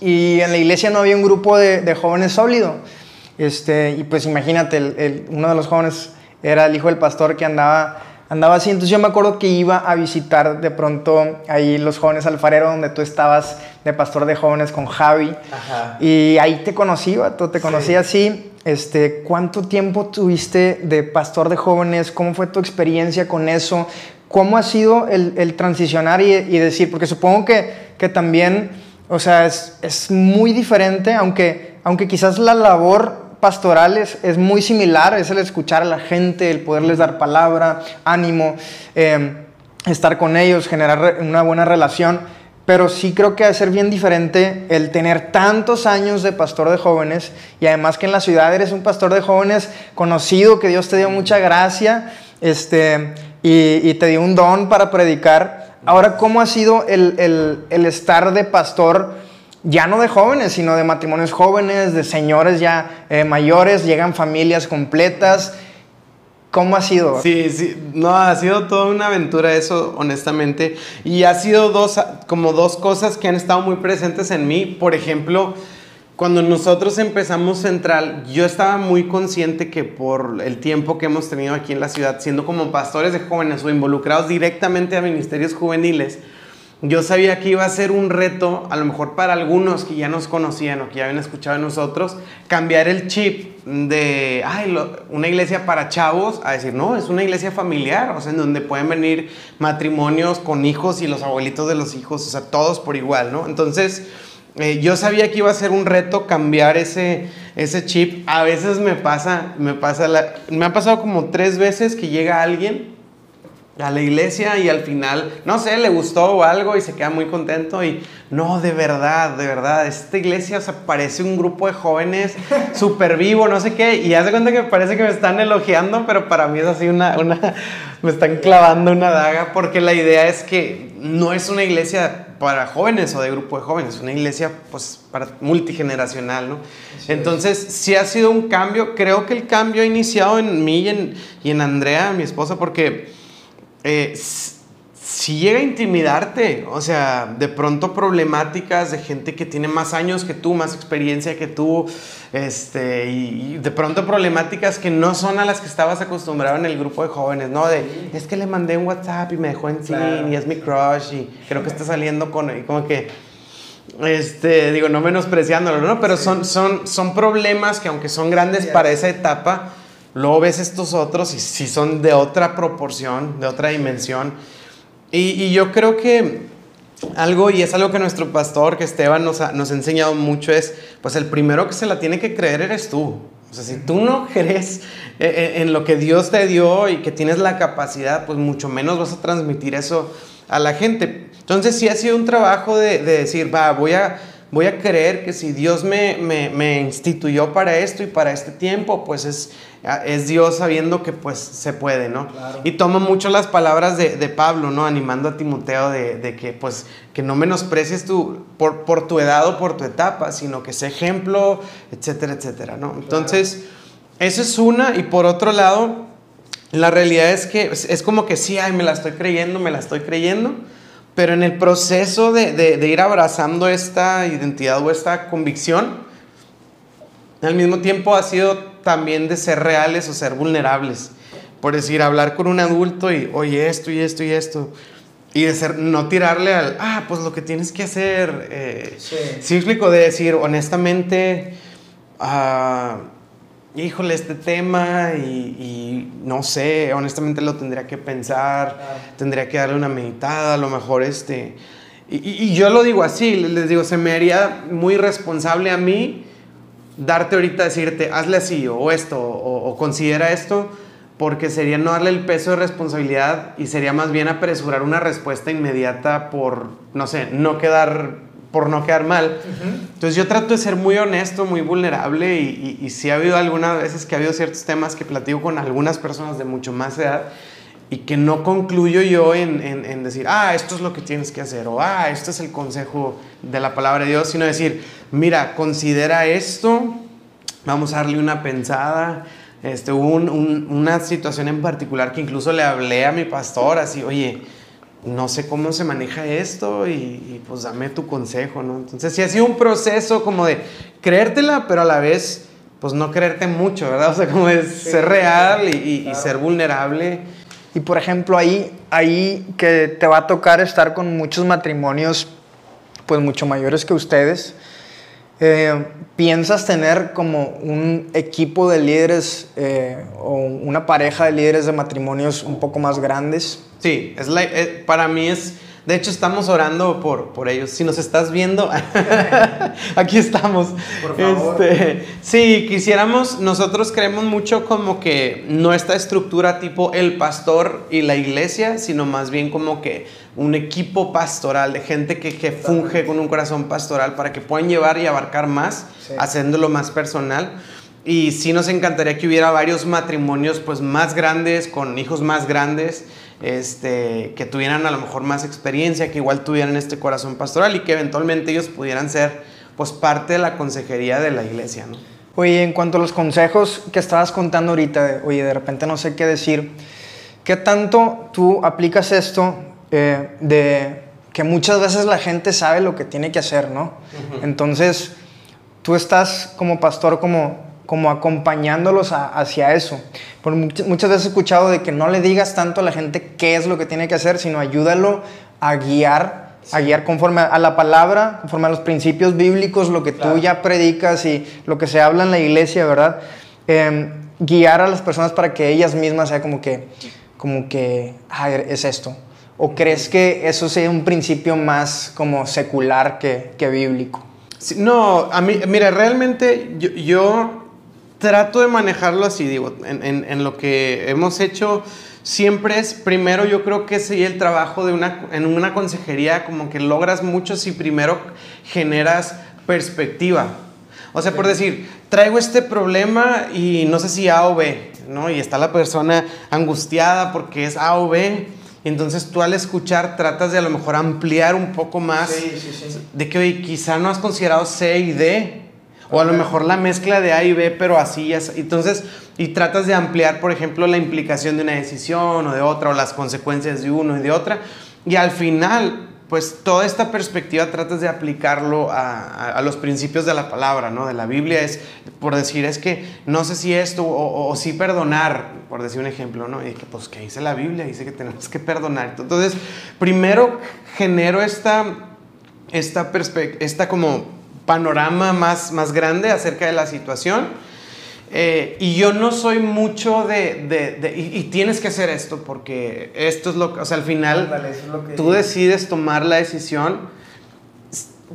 y en la iglesia no había un grupo de, de jóvenes sólido. Este, y pues imagínate, el, uno de los jóvenes era el hijo del pastor que andaba, andaba así. Entonces yo me acuerdo que iba a visitar de pronto ahí los jóvenes alfarero, donde tú estabas de pastor de jóvenes con Javi. Ajá. Y ahí te conocí, tú te conocí así. Este, ¿Cuánto tiempo tuviste de pastor de jóvenes? ¿Cómo fue tu experiencia con eso? ¿Cómo ha sido el, el transicionar y, y, decir? Porque supongo que, que también o sea, es, es muy diferente, aunque, aunque quizás la labor pastoral es, muy similar, es el escuchar a la gente, el poderles dar palabra, ánimo, eh, estar con ellos, generar una buena relación. pero sí creo que va a ser bien diferente el tener tantos años de pastor de jóvenes y además que en la ciudad eres un pastor de jóvenes conocido, que Dios te dio mucha gracia este, y, te dio un don para predicar. Ahora, ¿cómo ha sido el, estar de pastor? ya no de jóvenes, sino de matrimonios jóvenes, de señores ya eh, mayores, llegan familias completas. ¿Cómo ha sido? Sí, sí, no, ha sido toda una aventura eso, honestamente. Y ha sido dos, como dos cosas que han estado muy presentes en mí. Por ejemplo, cuando nosotros empezamos Central, yo estaba muy consciente que por el tiempo que hemos tenido aquí en la ciudad, siendo como pastores de jóvenes o involucrados directamente a ministerios juveniles, yo sabía que iba a ser un reto, a lo mejor para algunos que ya nos conocían o que ya habían escuchado de nosotros, cambiar el chip de, ay, una iglesia para chavos, a decir, no, es una iglesia familiar, o sea, en donde pueden venir matrimonios con hijos y los abuelitos de los hijos, o sea, todos por igual, ¿no? Entonces, eh, yo sabía que iba a ser un reto cambiar ese, ese chip. A veces me pasa, me pasa, me ha pasado como tres veces que llega alguien a la iglesia y al final, no sé, le gustó o algo y se queda muy contento y no, de verdad, de verdad, esta iglesia, o sea, parece un grupo de jóvenes súper vivo, no sé qué, y hace cuenta que parece que me están elogiando, pero para mí es así una, una, me están clavando una daga porque la idea es que no es una iglesia para jóvenes o de grupo de jóvenes, es una iglesia pues para multigeneracional, ¿no? Entonces, sí ha sido un cambio, creo que el cambio ha iniciado en mí y en, y en Andrea, mi esposa, porque eh, si llega a intimidarte, o sea, de pronto problemáticas de gente que tiene más años que tú, más experiencia que tú, este, y, de pronto problemáticas que no son a las que estabas acostumbrado en el grupo de jóvenes, ¿no? De, es que le mandé un WhatsApp y me dejó en sin y es mi crush y creo que está saliendo con, y como que, este, digo, no menospreciándolo, ¿no? Pero son, son, son problemas que aunque son grandes para esa etapa, Luego ves estos otros y si son de otra proporción, de otra dimensión. Y, yo creo que algo, y es algo que nuestro pastor, que Esteban, nos ha, nos ha enseñado mucho, es, pues el primero que se la tiene que creer eres tú. O sea, si tú no crees eh, eh, en lo que Dios te dio y que tienes la capacidad, pues mucho menos vas a transmitir eso a la gente. Entonces sí ha sido un trabajo de, de decir, va, voy a voy a creer que si Dios me, me, instituyó para esto y para este tiempo, pues es, es Dios sabiendo que pues se puede, ¿no? Y toma mucho las palabras de, de, Pablo, ¿no? Animando a Timoteo de, de, que pues que no menosprecies tu, por, por, tu edad o por tu etapa, sino que sea ejemplo, etcétera, etcétera, ¿no? Entonces, eso es una y por otro lado, la realidad es que es como que sí, ay, me la estoy creyendo, me la estoy creyendo, pero en el proceso de, ir abrazando esta identidad o esta convicción, al mismo tiempo ha sido también de ser reales o ser vulnerables. Por decir, hablar con un adulto y, oye, esto y esto y esto. Y de ser, no tirarle al, ah, pues lo que tienes que hacer. Eh, sí. explico, de decir, honestamente, uh, híjole, este tema y, no sé, honestamente lo tendría que pensar, tendría que darle una meditada, a lo mejor este... Y, yo lo digo así, les digo, se me haría muy responsable a mí darte ahorita, decirte, hazle así o esto o, considera esto, porque sería no darle el peso de responsabilidad y sería más bien apresurar una respuesta inmediata por, no sé, no quedar por no quedar mal. Entonces yo trato de ser muy honesto, muy vulnerable y, y, sí ha habido algunas veces que ha habido ciertos temas que platico con algunas personas de mucho más edad y que no concluyo yo en, en, decir, ah, esto es lo que tienes que hacer o ah, esto es el consejo de la palabra de Dios, sino decir, mira, considera esto, vamos a darle una pensada. Este, hubo una situación en particular que incluso le hablé a mi pastor así, oye, no sé cómo se maneja esto y, pues dame tu consejo, ¿no? Entonces sí ha sido un proceso como de creértela, pero a la vez pues no creerte mucho, ¿verdad? O sea, como de ser real y, ser vulnerable. Y por ejemplo, ahí, ahí que te va a tocar estar con muchos matrimonios pues mucho mayores que ustedes, eh, ¿piensas tener como un equipo de líderes eh, o una pareja de líderes de matrimonios un poco más grandes? Sí, es eh, para mí es De hecho, estamos orando por, por ellos. Si nos estás viendo, aquí estamos. Por favor. Este, sí, quisiéramos, nosotros creemos mucho como que no esta estructura tipo el pastor y la iglesia, sino más bien como que un equipo pastoral de gente que, que funge con un corazón pastoral para que puedan llevar y abarcar más, Sí. haciéndolo más personal. Y sí nos encantaría que hubiera varios matrimonios pues más grandes, con hijos más grandes, este, que tuvieran a lo mejor más experiencia, que igual tuvieran este corazón pastoral y que eventualmente ellos pudieran ser pues parte de la consejería de la iglesia, ¿no? Oye, en cuanto a los consejos que estabas contando ahorita, oye, de repente no sé qué decir, ¿qué tanto tú aplicas esto eh, de que muchas veces la gente sabe lo que tiene que hacer, ¿no? Entonces, tú estás como pastor como, como acompañándolos a- hacia eso. Por much- muchas veces he escuchado de que no le digas tanto a la gente qué es lo que tiene que hacer, sino ayúdalo a guiar, a guiar conforme a la palabra, conforme a los principios bíblicos, lo que Claro. tú ya predicas y lo que se habla en la iglesia, ¿verdad? Eh, guiar a las personas para que ellas mismas sea como que, como que, "Ah, es esto. ¿O crees que eso sea un principio más como secular que, que bíblico? Sí, no, a mí, mira, realmente yo, yo trato de manejarlo así, digo, en, en- en lo que hemos hecho siempre es, primero yo creo que sería el trabajo de una, en una consejería, como que logras mucho si primero generas perspectiva. O sea, por decir, traigo este problema y no sé si A o B, ¿no? Y está la persona angustiada porque es A o B. Entonces tú al escuchar tratas de a lo mejor ampliar un poco más sí, sí. de que oye, quizá no has considerado C y D. O a lo mejor la mezcla de A y B, pero así así. Entonces, y tratas de ampliar, por ejemplo, la implicación de una decisión o de otra, o las consecuencias de uno y de otra. Y al final, pues toda esta perspectiva tratas de aplicarlo a, a- a los principios de la palabra, ¿no? De la Biblia es, por decir, es que no sé si esto o, o- o sí perdonar, por decir un ejemplo, ¿no? Y que pues que dice la Biblia, dice que tenemos que perdonar. Entonces, primero genero esta, esta, esta como panorama más, más grande acerca de la situación. Eh, y yo no soy mucho de... de- de- y, y tienes que hacer esto porque esto es lo que... O sea, al final Ándale, eso es lo que tú decides tomar la decisión.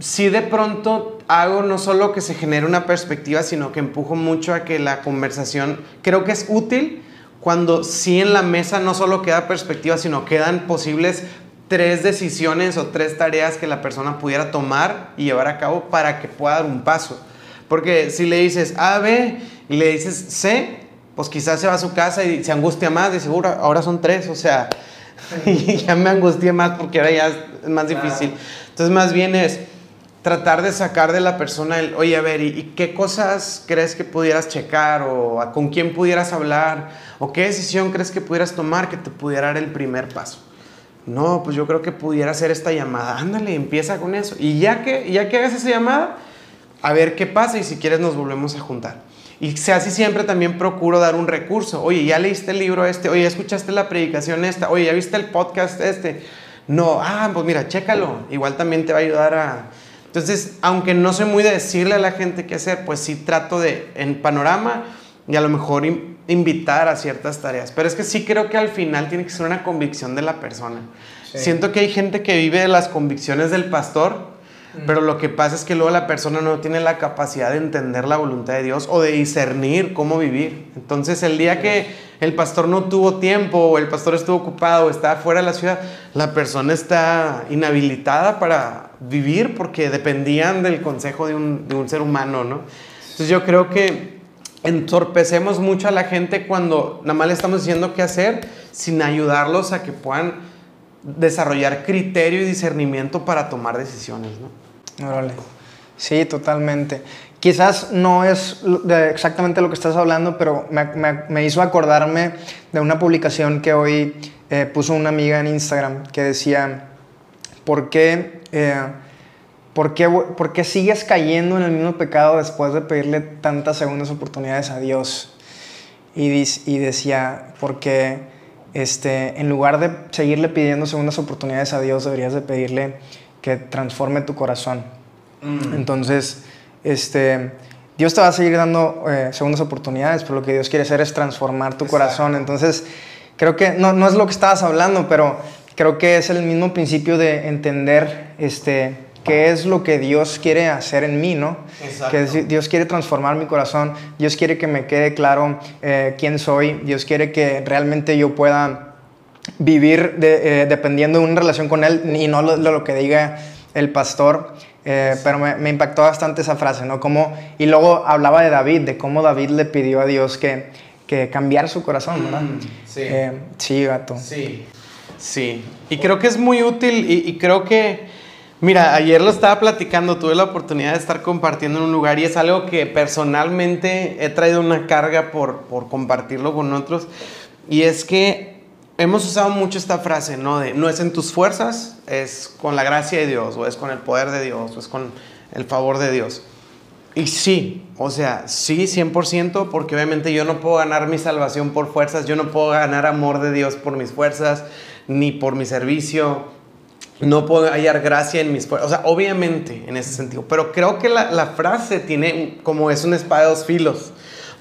Si de pronto hago no solo que se genere una perspectiva, sino que empujo mucho a que la conversación... Creo que es útil cuando sí en la mesa no solo queda perspectiva, sino quedan posibles tres decisiones o tres tareas que la persona pudiera tomar y llevar a cabo para que pueda dar un paso. Porque si le dices A, B y le dices C, pues quizás se va a su casa y se angustia más, dice, seguro, ahora son tres, o sea, y ya me angustié más porque ahora ya es más difícil. Entonces más bien es tratar de sacar de la persona el, oye, a ver, ¿y, y qué cosas crees que pudieras checar o con quién pudieras hablar o qué decisión crees que pudieras tomar que te pudiera dar el primer paso? No, pues yo creo que pudiera hacer esta llamada. Ándale, empieza con eso. Y ya que, ya que hagas esa llamada, a ver qué pasa y si quieres nos volvemos a juntar. Y sea así siempre también procuro dar un recurso. Oye, ¿ya leíste el libro este? Oye, ¿ya escuchaste la predicación esta? Oye, ¿ya viste el podcast este? No, ah, pues mira, chécalo. Igual también te va a ayudar a... Entonces, aunque no soy muy de decirle a la gente qué hacer, pues sí trato de, en panorama, y a lo mejor invitar a ciertas tareas. Pero es que sí creo que al final tiene que ser una convicción de la persona. Sí. Siento que hay gente que vive de las convicciones del pastor, pero lo que pasa es que luego la persona no tiene la capacidad de entender la voluntad de Dios o de discernir cómo vivir. Entonces el día que el pastor no tuvo tiempo o el pastor estuvo ocupado o estaba fuera de la ciudad, la persona está inhabilitada para vivir porque dependían del consejo de un, de un ser humano, ¿no? Entonces yo creo que entorpecemos mucho a la gente cuando nada más le estamos diciendo qué hacer sin ayudarlos a que puedan desarrollar criterio y discernimiento para tomar decisiones, ¿no? Órale. Sí, totalmente. Quizás no es exactamente lo que estás hablando, pero me hizo acordarme de una publicación que hoy eh, puso una amiga en Instagram que decía, ¿por qué, eh, por, qué, por qué sigues cayendo en el mismo pecado después de pedirle tantas segundas oportunidades a Dios? Y, y decía, porque este, en lugar de seguirle pidiendo segundas oportunidades a Dios, deberías de pedirle que transforme tu corazón. Entonces, este, Dios te va a seguir dando eh, segundas oportunidades, pero lo que Dios quiere hacer es transformar tu Exacto. corazón. Entonces, creo que no, no es lo que estabas hablando, pero creo que es el mismo principio de entender este, qué es lo que Dios quiere hacer en mí, ¿no? Que Dios quiere transformar mi corazón, Dios quiere que me quede claro eh, quién soy, Dios quiere que realmente yo pueda vivir eh, dependiendo de una relación con Él y no de lo, que diga el pastor. Eh, pero me, impactó bastante esa frase, ¿no? Como, y luego hablaba de David, de cómo David le pidió a Dios que, que cambiara su corazón, ¿verdad? Mm, sí. sí, gato. Sí, sí. Y creo que es muy útil y creo que Mira, ayer lo estaba platicando, tuve la oportunidad de estar compartiendo en un lugar y es algo que personalmente he traído una carga por, por compartirlo con otros. Y es que hemos usado mucho esta frase, ¿no? De no es en tus fuerzas, es con la gracia de Dios, o es con el poder de Dios, o es con el favor de Dios. Y sí, o sea, sí, 100%, porque obviamente yo no puedo ganar mi salvación por fuerzas, yo no puedo ganar amor de Dios por mis fuerzas, ni por mi servicio, no puedo hallar gracia en mis fuerzas. O sea, obviamente en ese sentido. Pero creo que la, frase tiene como es una espada de dos filos.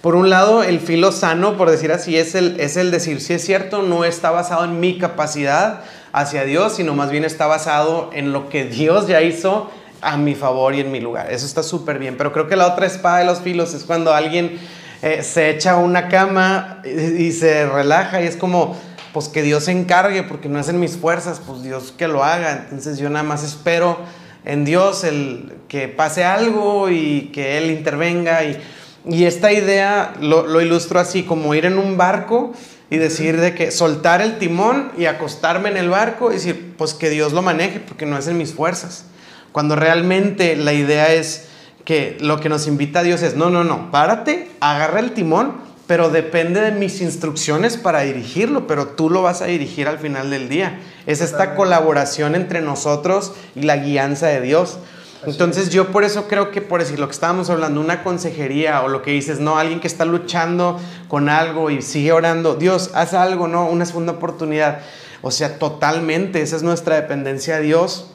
Por un lado, el filo sano, por decir así, es el, es el decir, si es cierto, no está basado en mi capacidad hacia Dios, sino más bien está basado en lo que Dios ya hizo a mi favor y en mi lugar. Eso está súper bien. Pero creo que la otra espada de los filos es cuando alguien eh, se echa una cama y se relaja y es como pues que Dios se encargue, porque no es en mis fuerzas, pues Dios que lo haga. Entonces yo nada más espero en Dios el que pase algo y que Él intervenga. Y, y esta idea lo, lo, ilustro así, como ir en un barco y decir de que soltar el timón y acostarme en el barco y decir, pues que Dios lo maneje, porque no es en mis fuerzas. Cuando realmente la idea es que lo que nos invita Dios es, no, no, no, párate, agarra el timón pero depende de mis instrucciones para dirigirlo, pero tú lo vas a dirigir al final del día. Es esta colaboración entre nosotros y la guianza de Dios. Entonces yo por eso creo que, por decir lo que estábamos hablando, una consejería o lo que dices, no, alguien que está luchando con algo y sigue orando, Dios, haz algo, ¿no? Una segunda oportunidad. O sea, totalmente, esa es nuestra dependencia a Dios.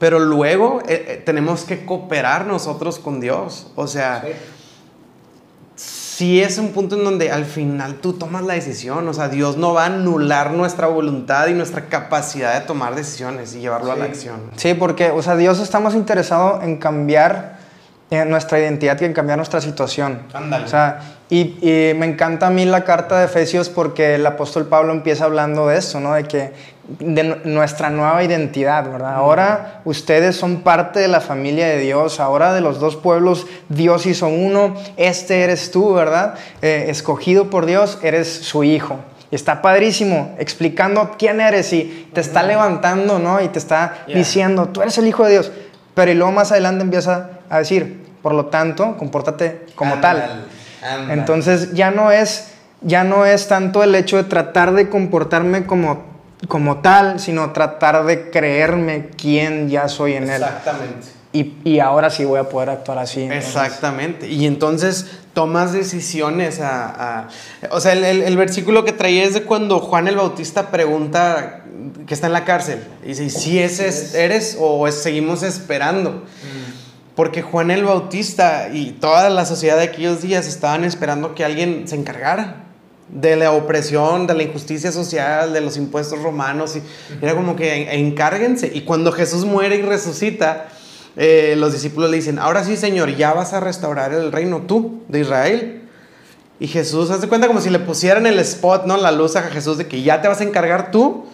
Pero luego eh, eh, tenemos que cooperar nosotros con Dios. O sea, sí es un punto en donde al final tú tomas la decisión, o sea, Dios no va a anular nuestra voluntad y nuestra capacidad de tomar decisiones y llevarlo a la acción. Sí, porque, o sea, Dios está más interesado en cambiar eh, nuestra identidad que en cambiar nuestra situación. Ándale. O sea, y, y, me encanta a mí la carta de Efesios porque el apóstol Pablo empieza hablando de eso, ¿no? De que de nuestra nueva identidad, ¿verdad? Ahora ustedes son parte de la familia de Dios, ahora de los dos pueblos Dios hizo uno, este eres tú, ¿verdad? Eh, escogido por Dios, eres su hijo. Y está padrísimo explicando quién eres y te está levantando, ¿no? Y te está diciendo, tú eres el hijo de Dios. Pero y luego más adelante empieza a decir, por lo tanto, compórtate como tal. Entonces ya no es ya no es tanto el hecho de tratar de comportarme como como tal, sino tratar de creerme quién ya soy en Él. Exactamente. Y, y, ahora sí voy a poder actuar así. Exactamente. Y entonces tomas decisiones a... o sea, el, el, versículo que traía es de cuando Juan el Bautista pregunta que está en la cárcel. Y dice, si ese eres o seguimos esperando. Mm. Porque Juan el Bautista y toda la sociedad de aquellos días estaban esperando que alguien se encargara de la opresión, de la injusticia social, de los impuestos romanos. Y era como que encárguense. Y cuando Jesús muere y resucita, eh, los discípulos le dicen, ahora sí, Señor, ya vas a restaurar el reino tú de Israel. Y Jesús hace cuenta como si le pusieran el spot, ¿no? La luz a Jesús de que ya te vas a encargar tú.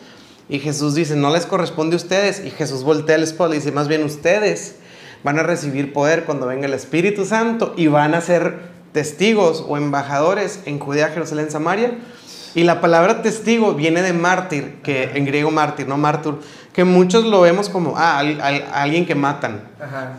Y Jesús dice, no les corresponde a ustedes. Y Jesús voltea el spot y dice, más bien ustedes van a recibir poder cuando venga el Espíritu Santo y van a ser testigos o embajadores en Judea, Jerusalén, Samaria. Y la palabra testigo viene de mártir, que en griego mártir, no mártur, que muchos lo vemos como ah, alguien que matan.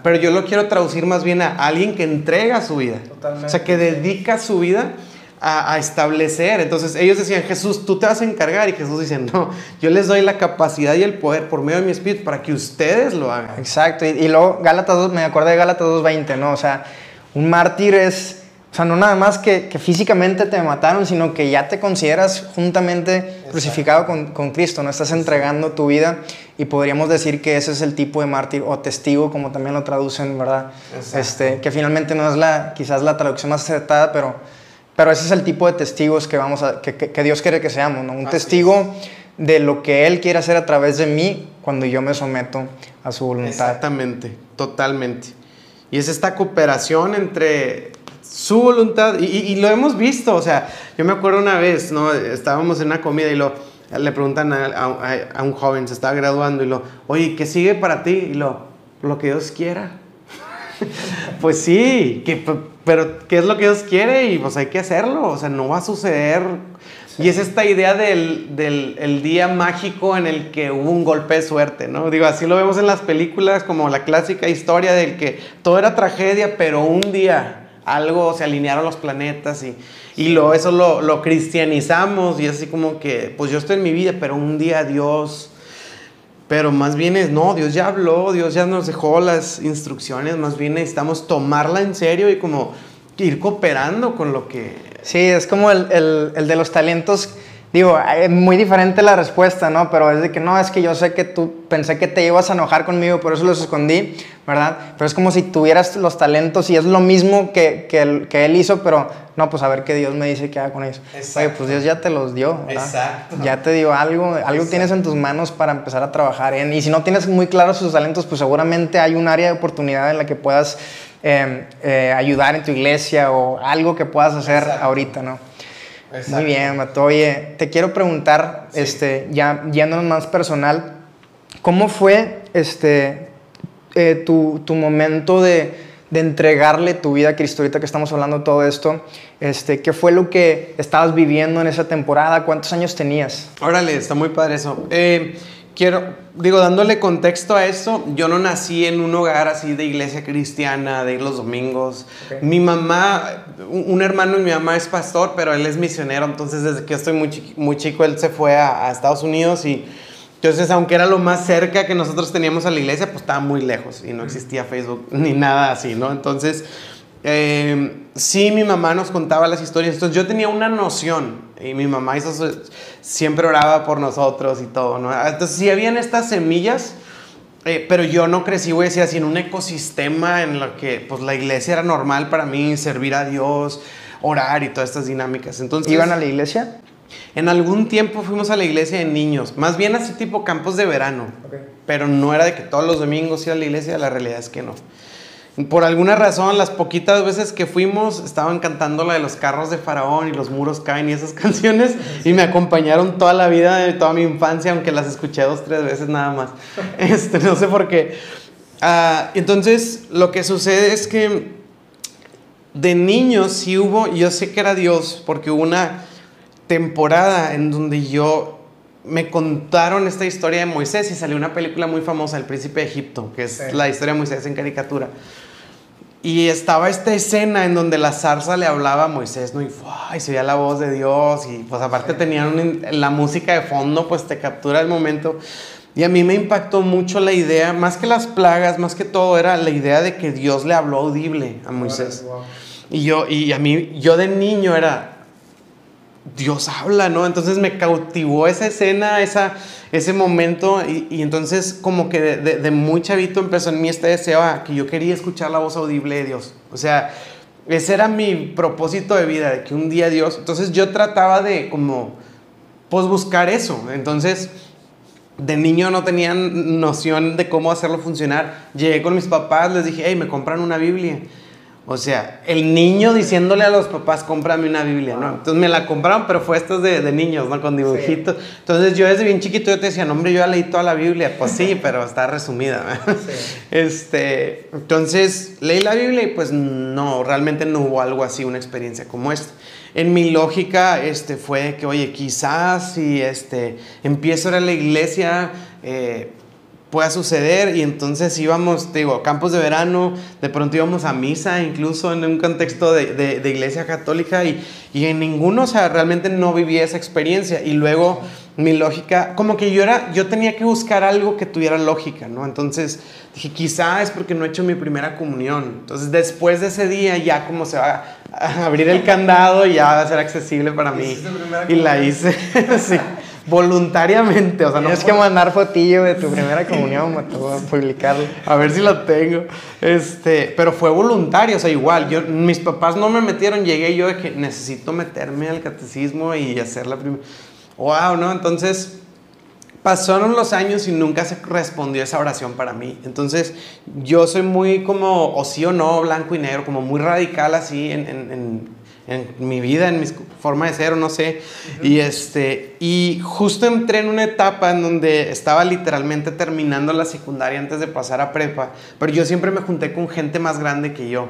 Pero yo lo quiero traducir más bien a alguien que entrega su vida. O sea, que dedica su vida a, establecer. Entonces ellos decían, Jesús, tú te vas a encargar. Y Jesús dice, no, yo les doy la capacidad y el poder por medio de mi espíritu para que ustedes lo hagan. Exacto. Y, luego Gálatas 2, me acordé de Gálatas 2.20, ¿no? O sea, un mártir es o sea, no nada más que, físicamente te mataron, sino que ya te consideras juntamente crucificado con, Cristo, no estás entregando tu vida y podríamos decir que ese es el tipo de mártir o testigo, como también lo traducen, ¿verdad? Este, que finalmente no es la, quizás la traducción más acertada, pero, pero ese es el tipo de testigos que, vamos a, que, Dios quiere que seamos, ¿no? Un testigo de lo que Él quiere hacer a través de mí cuando yo me someto a su voluntad. Exactamente, totalmente. Y es esta cooperación entre su voluntad, y, lo hemos visto, o sea, yo me acuerdo una vez, ¿no? Estábamos en una comida y lo, le preguntan a, un joven, se estaba graduando, y lo, oye, ¿qué sigue para ti? Y lo, lo que Dios quiera. pues sí, que, pero ¿qué es lo que Dios quiere? Y pues hay que hacerlo, o sea, no va a suceder. Y es esta idea del, del el día mágico en el que hubo un golpe de suerte, ¿no? Digo, así lo vemos en las películas, como la clásica historia del que todo era tragedia, pero un día algo se alinearon los planetas y, y lo, eso lo, lo cristianizamos y así como que, pues yo estoy en mi vida, pero un día Dios pero más bien es, no, Dios ya habló, Dios ya nos dejó las instrucciones, más bien necesitamos tomarla en serio y como ir cooperando con lo que... Sí, es como el, el, el de los talentos Digo, es muy diferente la respuesta, ¿no? Pero es de que no, es que yo sé que tú pensé que te ibas a enojar conmigo, por eso los escondí, ¿verdad? Pero es como si tuvieras los talentos y es lo mismo que, que, que él hizo, pero no, pues a ver qué Dios me dice que haga con ellos. Oye, pues Dios ya te los dio, ¿verdad? Exacto. Ya te dio algo, algo tienes en tus manos para empezar a trabajar en. Y si no tienes muy claros sus talentos, pues seguramente hay un área de oportunidad en la que puedas eh, eh, ayudar en tu iglesia o algo que puedas hacer ahorita, ¿no? Muy bien, Mato. Oye, te quiero preguntar, este, ya yéndonos más personal, ¿cómo fue este, eh, tu, tu, momento de, de, entregarle tu vida a Cristo? Ahorita que estamos hablando de todo esto, este, ¿qué fue lo que estabas viviendo en esa temporada? ¿Cuántos años tenías? Órale, está muy padre eso. Eh, quiero, digo, dándole contexto a eso, yo no nací en un hogar así de iglesia cristiana, de ir los domingos. Mi mamá, un, hermano y mi mamá es pastor, pero él es misionero, entonces desde que estoy muy, muy chico, él se fue a, a, Estados Unidos y entonces, aunque era lo más cerca que nosotros teníamos a la iglesia, pues estaba muy lejos y no existía Facebook ni nada así, ¿no? Entonces, eh, sí, mi mamá nos contaba las historias, entonces yo tenía una noción y mi mamá hizo, siempre oraba por nosotros y todo, ¿no? Entonces sí habían estas semillas, eh, pero yo no crecí, decir así, en un ecosistema en lo que pues la iglesia era normal para mí, servir a Dios, orar y todas estas dinámicas. Entonces, ¿Iban a la iglesia? En algún tiempo fuimos a la iglesia de niños, más bien así tipo campos de verano, pero no era de que todos los domingos iba a la iglesia, la realidad es que no. Por alguna razón, las poquitas veces que fuimos, estaban cantando la de los carros de Faraón y los muros caen y esas canciones, y me acompañaron toda la vida, de toda mi infancia, aunque las escuché dos, tres veces nada más. Este, no sé por qué. Ah, entonces, lo que sucede es que de niños sí hubo, yo sé que era Dios, porque hubo una temporada en donde yo me contaron esta historia de Moisés y salió una película muy famosa, El Príncipe de Egipto, que es la historia de Moisés en caricatura. Y estaba esta escena en donde la zarza le hablaba a Moisés, ¿no? Y, se oía la voz de Dios y pues aparte tenían la música de fondo, pues te captura el momento. Y a mí me impactó mucho la idea, más que las plagas, más que todo, era la idea de que Dios le habló audible a Moisés. Y yo, y a mí, yo de niño era, Dios habla, ¿no? Entonces me cautivó esa escena, esa, ese momento y, entonces como que de, de, muy chavito empezó en mí este deseo que yo quería escuchar la voz audible de Dios. O sea, ese era mi propósito de vida, de que un día Dios, entonces yo trataba de como, pues buscar eso. Entonces, de niño no tenía noción de cómo hacerlo funcionar. Llegué con mis papás, les dije, hey, me compran una Biblia. O sea, el niño diciéndole a los papás, cómprame una Biblia, ¿no? Entonces me la compraron, pero fue estos de, de niños, ¿no? Con dibujitos. Entonces yo desde bien chiquito yo te decía, no, hombre, yo ya leí toda la Biblia. Pues sí, pero está resumida, Este, entonces leí la Biblia y pues no, realmente no hubo algo así, una experiencia como esta. En mi lógica este, fue que, oye, quizás si este, empiezo a ir a la iglesia, eh, pueda suceder y entonces íbamos, digo, campos de verano, de pronto íbamos a misa, incluso en un contexto de, de, iglesia católica y, y, en ninguno, o sea, realmente no viví esa experiencia. Y luego mi lógica, como que yo era, yo tenía que buscar algo que tuviera lógica, ¿no? Entonces dije, quizá es porque no he hecho mi primera comunión, entonces después de ese día ya como se va a abrir el candado y ya va a ser accesible para mí. Y la hice, sí voluntariamente. O sea, Tienes que mandar fotillo de tu primera comunión, publicarlo. A ver si lo tengo. Este, pero fue voluntario, o sea, igual. Yo, mis papás no me metieron, llegué yo de que necesito meterme al catecismo y hacer la primera. Wow, ¿no? Entonces, pasaron los años y nunca se respondió esa oración para mí. Entonces, yo soy muy como, o sí o no, blanco y negro, como muy radical así en, en, mi vida, en mi forma de ser, o no sé. Y, este, y justo entré en una etapa en donde estaba literalmente terminando la secundaria antes de pasar a prepa, pero yo siempre me junté con gente más grande que yo.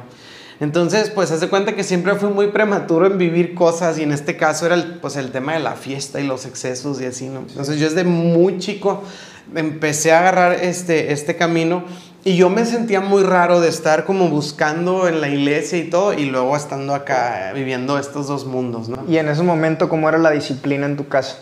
Entonces, pues, hace cuenta que siempre fui muy prematuro en vivir cosas y en este caso era el, pues, el tema de la fiesta y los excesos y así, ¿no? Entonces, yo desde muy chico empecé a agarrar este, este camino y yo me sentía muy raro de estar como buscando en la iglesia y todo y luego estando acá viviendo estos dos mundos, ¿no? Y en ese momento, ¿cómo era la disciplina en tu casa?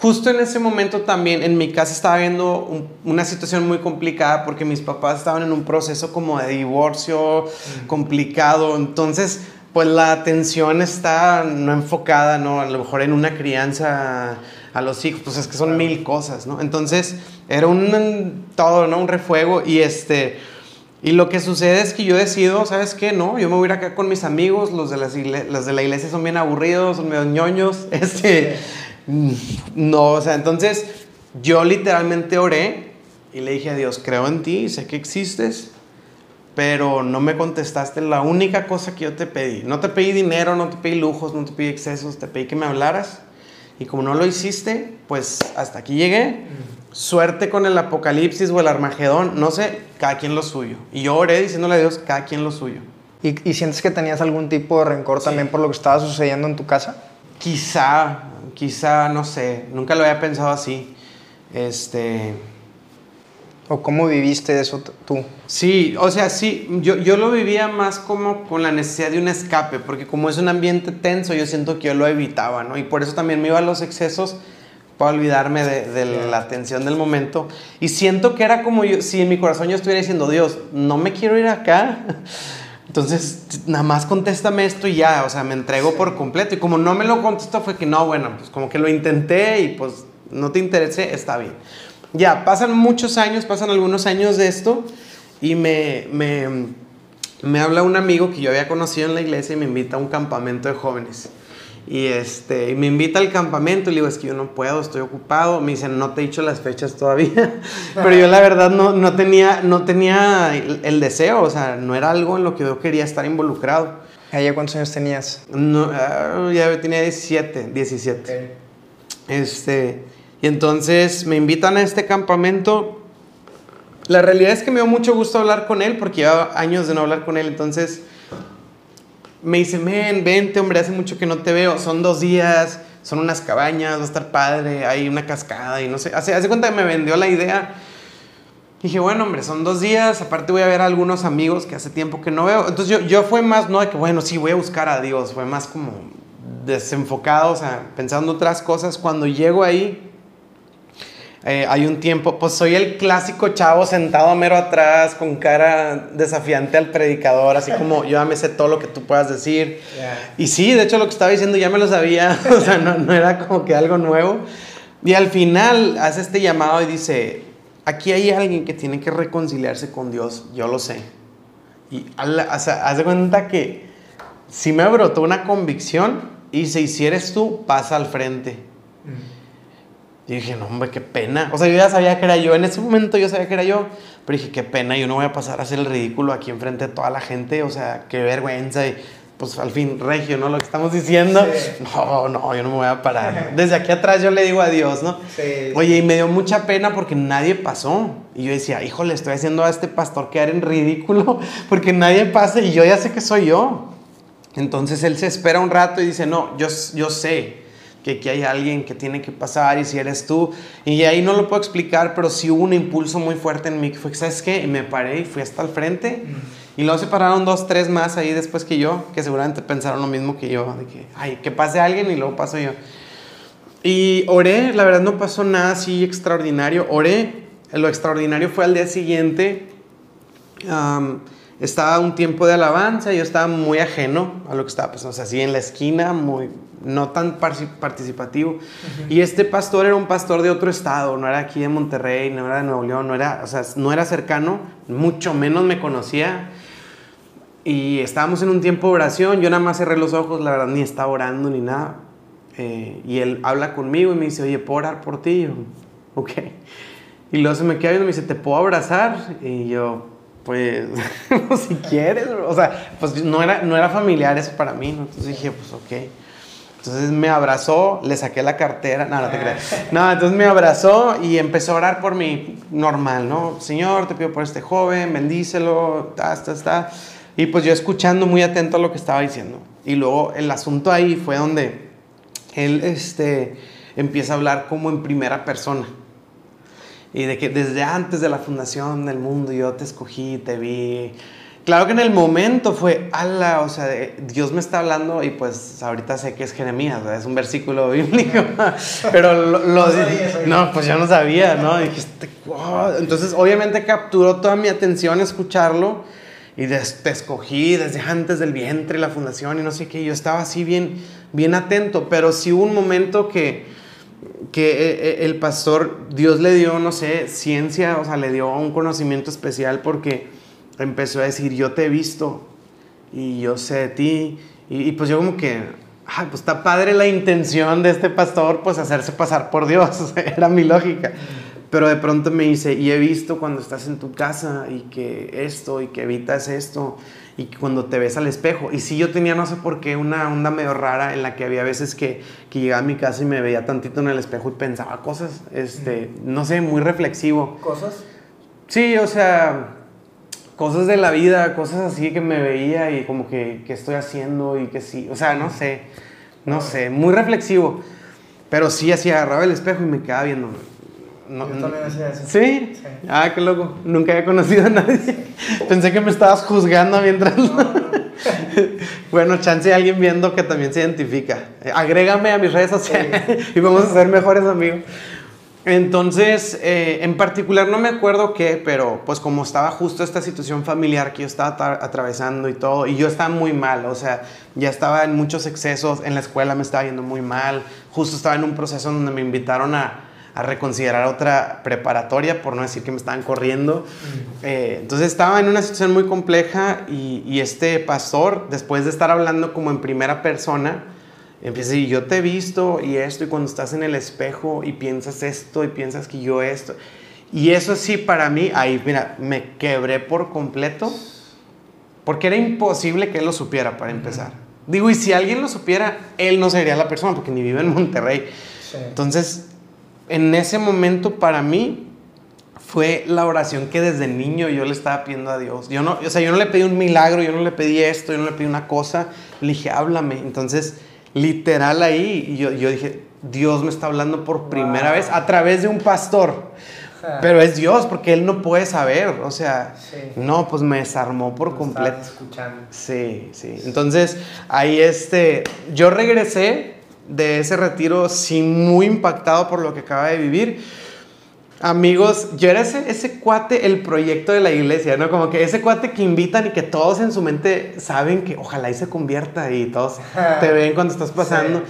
justo en ese momento también en mi casa estaba viendo una situación muy complicada porque mis papás estaban en un proceso como de divorcio complicado, entonces pues la atención está no enfocada, ¿no? A lo mejor en una crianza a los hijos, pues es que son mil cosas, ¿no? Entonces era un todo, ¿no? Un refuego y este... Y lo que sucede es que yo decido, ¿sabes qué? No, yo me voy a ir acá con mis amigos, los de, las los de la iglesia son bien aburridos, son medio ñoños, este, no, o sea, entonces yo literalmente oré y le dije a Dios, creo en ti, sé que existes, pero no me contestaste la única cosa que yo te pedí. No te pedí dinero, no te pedí lujos, no te pedí excesos, te pedí que me hablaras. Y como no lo hiciste, pues hasta aquí llegué. Suerte con el apocalipsis o el armagedón, no sé, cada quien lo suyo. Y yo oré diciéndole a Dios, cada quien lo suyo. ¿Y, sientes que tenías algún tipo de rencor también por lo que estaba sucediendo en tu casa? Quizá, quizá, no sé, nunca lo había pensado así. Este... ¿O cómo viviste eso tú? Sí, o sea, sí, yo, yo lo vivía más como con la necesidad de un escape, porque como es un ambiente tenso, yo siento que yo lo evitaba, ¿no? Y por eso también me iba a los excesos para olvidarme de, de la tensión del momento. Y siento que era como yo, si en mi corazón yo estuviera diciendo, Dios, no me quiero ir acá. Entonces, nada más contéstame esto y ya, o sea, me entrego por completo. Y como no me lo contestó, fue que no, bueno, pues como que lo intenté y pues no te interese, está bien. Ya, pasan muchos años, pasan algunos años de esto y me, me, me habla un amigo que yo había conocido en la iglesia y me invita a un campamento de jóvenes. Y este, me invita al campamento y le digo, es que yo no puedo, estoy ocupado. Me dicen, no te he dicho las fechas todavía. Pero yo la verdad no, no, tenía, no tenía el, deseo, o sea, no era algo en lo que yo quería estar involucrado. ¿Ella cuántos años tenías? No, ah, ya tenía 17, 17. Este, y entonces me invitan a este campamento. La realidad es que me dio mucho gusto hablar con él porque llevaba años de no hablar con él, entonces me dice, men, vente, hombre, hace mucho que no te veo, son dos días, son unas cabañas, va a estar padre, hay una cascada y no sé, hace, hace cuenta que me vendió la idea. dije, bueno, hombre, son dos días, aparte voy a ver a algunos amigos que hace tiempo que no veo. Entonces yo, yo fue más, no de que, bueno, sí, voy a buscar a Dios, fue más como desenfocado, o sea, pensando otras cosas. Cuando llego ahí, eh, hay un tiempo, pues soy el clásico chavo sentado mero atrás con cara desafiante al predicador, así como yo ya me sé todo lo que tú puedas decir. Y sí, de hecho lo que estaba diciendo ya me lo sabía, o sea, no, no, era como que algo nuevo. Y al final hace este llamado y dice, aquí hay alguien que tiene que reconciliarse con Dios, yo lo sé. Y o sea, hace cuenta que si me brotó una convicción y si hicieres tú, pasa al frente. Mm. Y dije, no, hombre, qué pena. O sea, yo ya sabía que era yo. En ese momento yo sabía que era yo. Pero dije, qué pena, yo no voy a pasar a hacer el ridículo aquí enfrente de toda la gente. O sea, qué vergüenza. Y pues al fin, regio, ¿no? Lo que estamos diciendo. No, no, yo no me voy a parar. Desde aquí atrás yo le digo adiós, ¿no? Sí. Oye, y me dio mucha pena porque nadie pasó. Y yo decía, híjole, estoy haciendo a este pastor quedar en ridículo porque nadie pasa y yo ya sé que soy yo. Entonces él se espera un rato y dice, no, yo, yo sé que aquí hay alguien que tiene que pasar y si eres tú. Y ahí no lo puedo explicar, pero sí hubo un impulso muy fuerte en mí que fue, ¿sabes qué? Y me paré y fui hasta el frente. Y luego se pararon dos, tres más ahí después que yo, que seguramente pensaron lo mismo que yo, de que, ay, que pase alguien y luego paso yo. Y oré, la verdad no pasó nada así extraordinario. Oré, lo extraordinario fue al día siguiente. Estaba un tiempo de alabanza, yo estaba muy ajeno a lo que estaba pasando, o sea, así en la esquina, muy, no tan participativo. Y este pastor era un pastor de otro estado, no era aquí de Monterrey, no era de Nuevo León, no era, o sea, no era cercano, mucho menos me conocía. Y estábamos en un tiempo de oración, yo nada más cerré los ojos, la verdad ni estaba orando ni nada. eh, y él habla conmigo y me dice, oye, ¿puedo orar por ti? Y yo, ok. Y luego se me queda viendo y me dice, ¿te puedo abrazar? Y yo, pues, si quieres, o sea, pues no era, no era familiar eso para mí, ¿no? Entonces dije, pues ok. Entonces me abrazó, le saqué la cartera, no, no te creas. No, entonces me abrazó y empezó a orar por mí, normal, ¿no? Señor, te pido por este joven, bendícelo, ta, ta, ta. Y pues yo escuchando muy atento a lo que estaba diciendo. Y luego el asunto ahí fue donde él este, empieza a hablar como en primera persona. Y de que desde antes de la fundación del mundo yo te escogí, te vi, Claro que en el momento fue, ala, o sea, Dios me está hablando y pues ahorita sé que es Jeremías, es un versículo bíblico, pero lo, no, no, pues yo no sabía, ¿no? Dijiste, wow. Entonces obviamente capturó toda mi atención escucharlo y te escogí desde antes del vientre, la fundación y no sé qué, yo estaba así bien, bien atento, pero sí hubo un momento que, que eh, eh, el pastor, Dios le dio, no sé, ciencia, o sea, le dio un conocimiento especial porque empezó a decir, yo te he visto y yo sé de ti. Y, pues yo como que, ay, pues está padre la intención de este pastor, pues hacerse pasar por Dios, era mi lógica. Pero de pronto me dice, y he visto cuando estás en tu casa y que esto y que evitas esto y cuando te ves al espejo. Y sí, yo tenía, no sé por qué, una onda medio rara en la que había veces que, que llegaba a mi casa y me veía tantito en el espejo y pensaba cosas, este, no sé, muy reflexivo. ¿Cosas? Sí, o sea, cosas de la vida, cosas así que me veía y como que, que estoy haciendo y que sí, o sea, no sé, no sé, muy reflexivo. Pero sí, así agarraba el espejo y me quedaba viendo. No, Yo también hacía eso. ¿Sí? Ah, qué loco. Nunca había conocido a nadie. Pensé que me estabas juzgando mientras... bueno, chance alguien viendo que también se identifica. Agrégame a mis redes sociales y vamos a ser mejores amigos. Entonces, eh, en particular no me acuerdo qué, pero pues como estaba justo esta situación familiar que yo estaba atravesando y todo, y yo estaba muy mal, o sea, ya estaba en muchos excesos, en la escuela me estaba yendo muy mal, justo estaba en un proceso donde me invitaron a, a reconsiderar otra preparatoria, por no decir que me estaban corriendo. Eh, entonces estaba en una situación muy compleja y, y este pastor, después de estar hablando como en primera persona, Empieza y yo te he visto y esto, y cuando estás en el espejo y piensas esto y piensas que yo esto. Y eso sí, para mí, ahí, mira, me quebré por completo, porque era imposible que él lo supiera para empezar. Digo, y si alguien lo supiera, él no sería la persona, porque ni vive en Monterrey. Entonces, en ese momento, para mí, fue la oración que desde niño yo le estaba pidiendo a Dios. Yo no, o sea, yo no le pedí un milagro, yo no le pedí esto, yo no le pedí una cosa, le dije, háblame. Entonces, literal ahí, yo, yo dije, Dios me está hablando por primera vez a través de un pastor. Pero es Dios, porque Él no puede saber. O sea, no, pues me desarmó por completo. Escuchando. Sí, sí. Entonces, ahí este, yo regresé de ese retiro, sí, muy impactado por lo que acaba de vivir Amigos, yo era ese, ese cuate, el proyecto de la iglesia, ¿no? Como que ese cuate que invitan y que todos en su mente saben que ojalá y se convierta y todos te ven cuando estás pasando.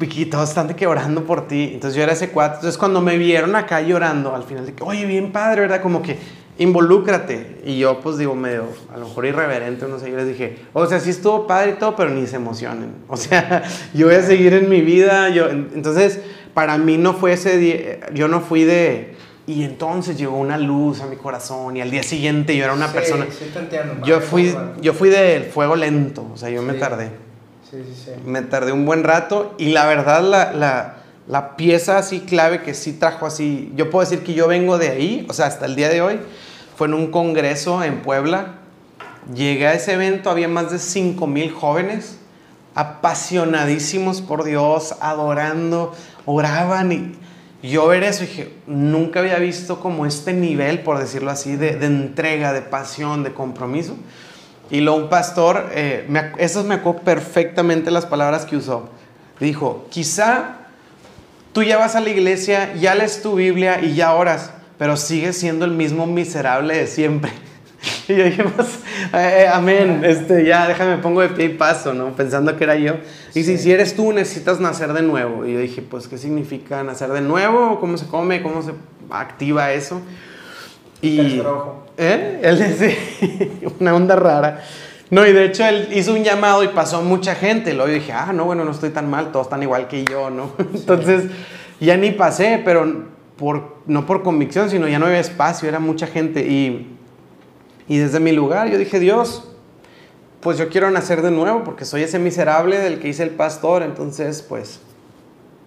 Y todos están que orando por ti. Entonces yo era ese cuate. Entonces cuando me vieron acá llorando, al final de que, oye, bien padre, ¿verdad? Como que involúcrate. Y yo, pues digo, medio, a lo mejor irreverente, no sé. Yo les dije, o sea, sí estuvo padre y todo, pero ni se emocionen. O sea, yo voy a seguir en mi vida. Yo, entonces para mí no fue ese día, yo no fui de, y entonces llegó una luz a mi corazón y al día siguiente yo era una persona... Sí, te entiendo. Yo fui, yo fui del fuego lento, o sea, yo me tardé. Sí, sí, sí. Me tardé un buen rato y la verdad la, la, la, pieza así clave que sí trajo así, yo puedo decir que yo vengo de ahí, o sea, hasta el día de hoy, fue en un congreso en Puebla. Llegué a ese evento, había más de 5 mil jóvenes apasionadísimos por Dios, adorando, oraban y yo ver eso dije, nunca había visto como este nivel, por decirlo así, de, entrega, de pasión, de compromiso. Y luego un pastor, eh, me, esas me acuerdo perfectamente las palabras que usó. Dijo, quizá tú ya vas a la iglesia, ya lees tu Biblia y ya oras, pero sigues siendo el mismo miserable de siempre. Y yo dije, pues, eh, eh, amén, este, ya déjame, pongo de pie y paso, ¿no? Pensando que era yo. Y si, si eres tú, necesitas nacer de nuevo. Y yo dije, pues, ¿qué significa nacer de nuevo? ¿Cómo se come? ¿Cómo se activa eso? Y, ojo. ¿Eh? Él una onda rara. No, y de hecho él hizo un llamado y pasó mucha gente. Luego yo dije, ah, no, bueno, no estoy tan mal, todos están igual que yo, ¿no? Entonces ya ni pasé, pero por, no por convicción, sino ya no había espacio, era mucha gente. Y, y desde mi lugar yo dije, Dios, pues yo quiero nacer de nuevo porque soy ese miserable del que hice el pastor, entonces pues...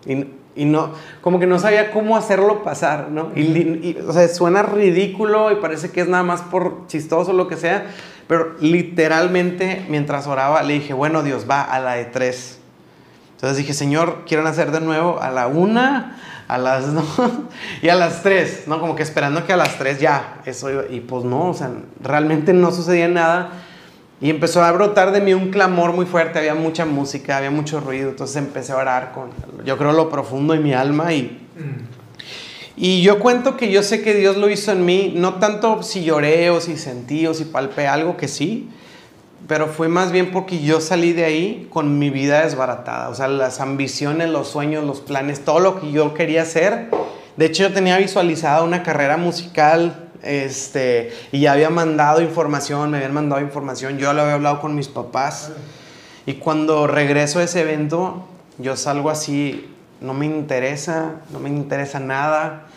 Y, y no, como que no sabía cómo hacerlo pasar, ¿no? Y, y, o sea, suena ridículo y parece que es nada más por chistoso o lo que sea, pero literalmente mientras oraba le dije, bueno Dios, va a la de tres. Entonces dije, Señor, quiero nacer de nuevo a la una, a las dos y a las tres, ¿no? Como que esperando que a las tres ya, eso iba, y pues no, o sea, realmente no sucedía nada. Y empezó a brotar de mí un clamor muy fuerte, había mucha música, había mucho ruido, entonces empecé a orar con, yo creo, lo profundo de mi alma y... Y yo cuento que yo sé que Dios lo hizo en mí, no tanto si lloré o si sentí o si palpé algo que sí, pero fue más bien porque yo salí de ahí con mi vida desbaratada, o sea, las ambiciones, los sueños, los planes, todo lo que yo quería hacer. De hecho, yo tenía visualizada una carrera musical, este, y ya había mandado información, me habían mandado información, yo lo había hablado con mis papás. Y cuando regreso a ese evento, yo salgo así no me interesa, no me interesa nada.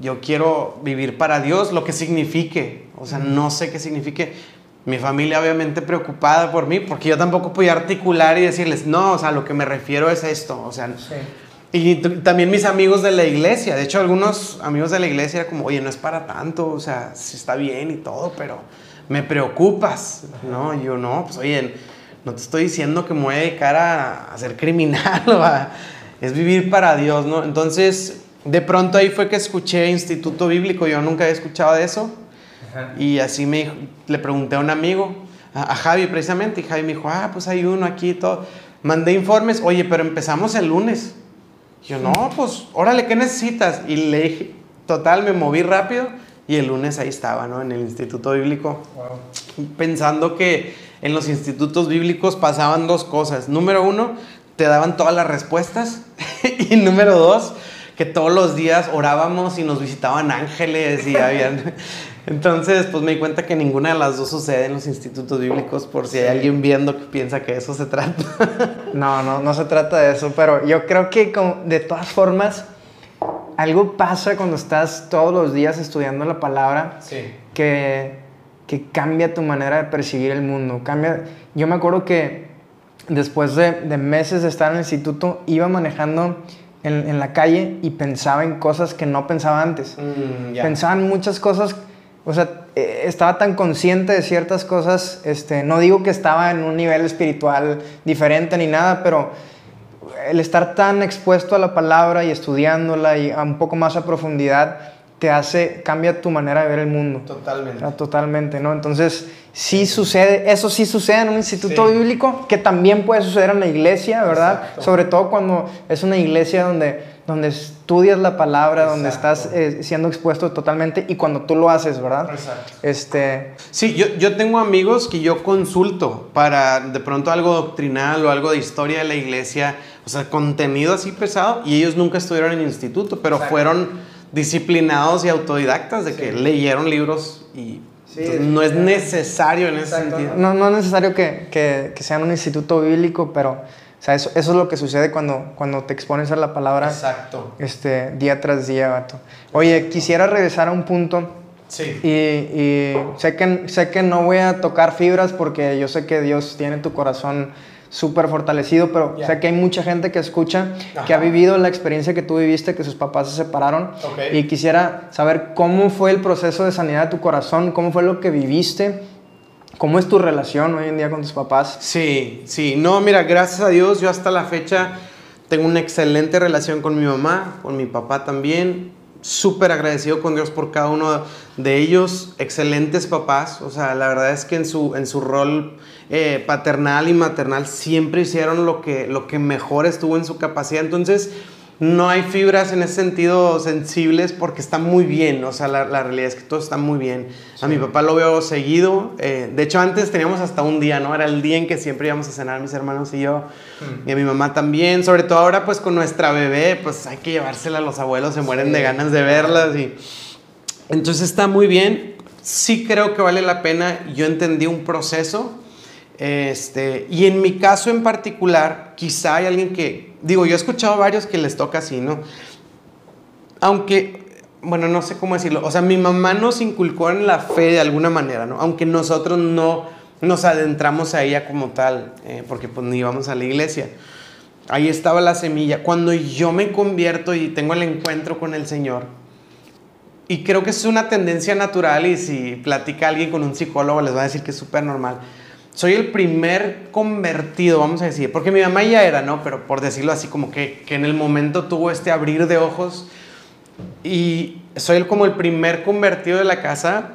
Yo quiero vivir para Dios, lo que signifique. O sea, no sé qué signifique. Mi familia obviamente preocupada por mí, porque yo tampoco podía articular y decirles, no, o sea, lo que me refiero es esto. O sea, sí. y también mis amigos de la iglesia. De hecho, algunos amigos de la iglesia era como, oye, no es para tanto, o sea, sí está bien y todo, pero me preocupas, ¿no? Y yo, no, pues oye, no te estoy diciendo que me voy a dedicar a, a ser criminal o a es vivir para Dios, ¿no? Entonces, de pronto ahí fue que escuché Instituto Bíblico, yo nunca había escuchado de eso. Y así me le pregunté a un amigo, a, Javi precisamente, y Javi me dijo, ah, pues hay uno aquí y todo. Mandé informes, oye, pero empezamos el lunes. Y yo, no, pues, órale, ¿qué necesitas? Y le dije, total, me moví rápido y el lunes ahí estaba, ¿no? En el Instituto Bíblico. Pensando que en los institutos bíblicos pasaban dos cosas. Número uno, te daban todas las respuestas. y número dos, que todos los días orábamos y nos visitaban ángeles y habían... Entonces, pues me di cuenta que ninguna de las dos sucede en los institutos bíblicos, por si hay alguien viendo que piensa que eso se trata. no, no, no se trata de eso, pero yo creo que de todas formas, algo pasa cuando estás todos los días estudiando la palabra que, que cambia tu manera de percibir el mundo. Cambia, yo me acuerdo que después de, meses de estar en el instituto, iba manejando en, la calle y pensaba en cosas que no pensaba antes. Mm, pensaba en muchas cosas, o sea, eh, estaba tan consciente de ciertas cosas, este, no digo que estaba en un nivel espiritual diferente ni nada, pero el estar tan expuesto a la palabra y estudiándola y a un poco más a profundidad, te hace, cambia tu manera de ver el mundo. Totalmente. totalmente, ¿no? Entonces, sí sucede, eso sí sucede en un instituto bíblico, que también puede suceder en la iglesia, ¿verdad? Sobre todo cuando es una iglesia donde, donde estudias la palabra, donde estás eh, siendo expuesto totalmente y cuando tú lo haces, ¿verdad? Exacto. Este... Sí, yo, yo tengo amigos que yo consulto para de pronto algo doctrinal o algo de historia de la iglesia, o sea, contenido así pesado, y ellos nunca estuvieron en el instituto, pero fueron disciplinados y autodidactas de que leyeron libros y no es necesario en ese sentido. No, no es necesario que, que, que sea un instituto bíblico, pero sea, eso, eso, es lo que sucede cuando, cuando te expones a la palabra Exacto. Este, día tras día, gato. Oye, quisiera regresar a un punto. Sí. Y, y, sé, que, sé que no voy a tocar fibras porque yo sé que Dios tiene tu corazón súper fortalecido, pero sé que hay mucha gente que escucha, que ha vivido la experiencia que tú viviste, que sus papás se separaron. Y quisiera saber cómo fue el proceso de sanidad de tu corazón, cómo fue lo que viviste, cómo es tu relación hoy en día con tus papás. Sí, sí, no, mira, gracias a Dios, yo hasta la fecha tengo una excelente relación con mi mamá, con mi papá también. Súper agradecido con Dios por cada uno de ellos, excelentes papás, o sea, la verdad es que en su, en su rol eh, paternal y maternal siempre hicieron lo que, lo que mejor estuvo en su capacidad. Entonces, no hay fibras en ese sentido sensibles porque está muy bien, o sea, la, realidad es que todo está muy bien. A mi papá lo veo seguido, eh, de hecho antes teníamos hasta un día, ¿no? Era el día en que siempre íbamos a cenar mis hermanos y yo, mm. y a mi mamá también, sobre todo ahora pues con nuestra bebé, pues hay que llevársela a los abuelos, se mueren de ganas de verlas y... Entonces está muy bien, sí creo que vale la pena, yo entendí un proceso Este, y en mi caso en particular, quizá hay alguien que, digo, yo he escuchado varios que les toca así, ¿no? Aunque, bueno, no sé cómo decirlo, o sea, mi mamá nos inculcó en la fe de alguna manera, ¿no? Aunque nosotros no nos adentramos a ella como tal, eh, porque pues ni íbamos a la iglesia. Ahí estaba la semilla. Cuando yo me convierto y tengo el encuentro con el Señor, y creo que es una tendencia natural y si platica alguien con un psicólogo les va a decir que es súper normal. Soy el primer convertido, vamos a decir, porque mi mamá ya era, ¿no? Pero por decirlo así, como que, que en el momento tuvo este abrir de ojos y soy el, como el primer convertido de la casa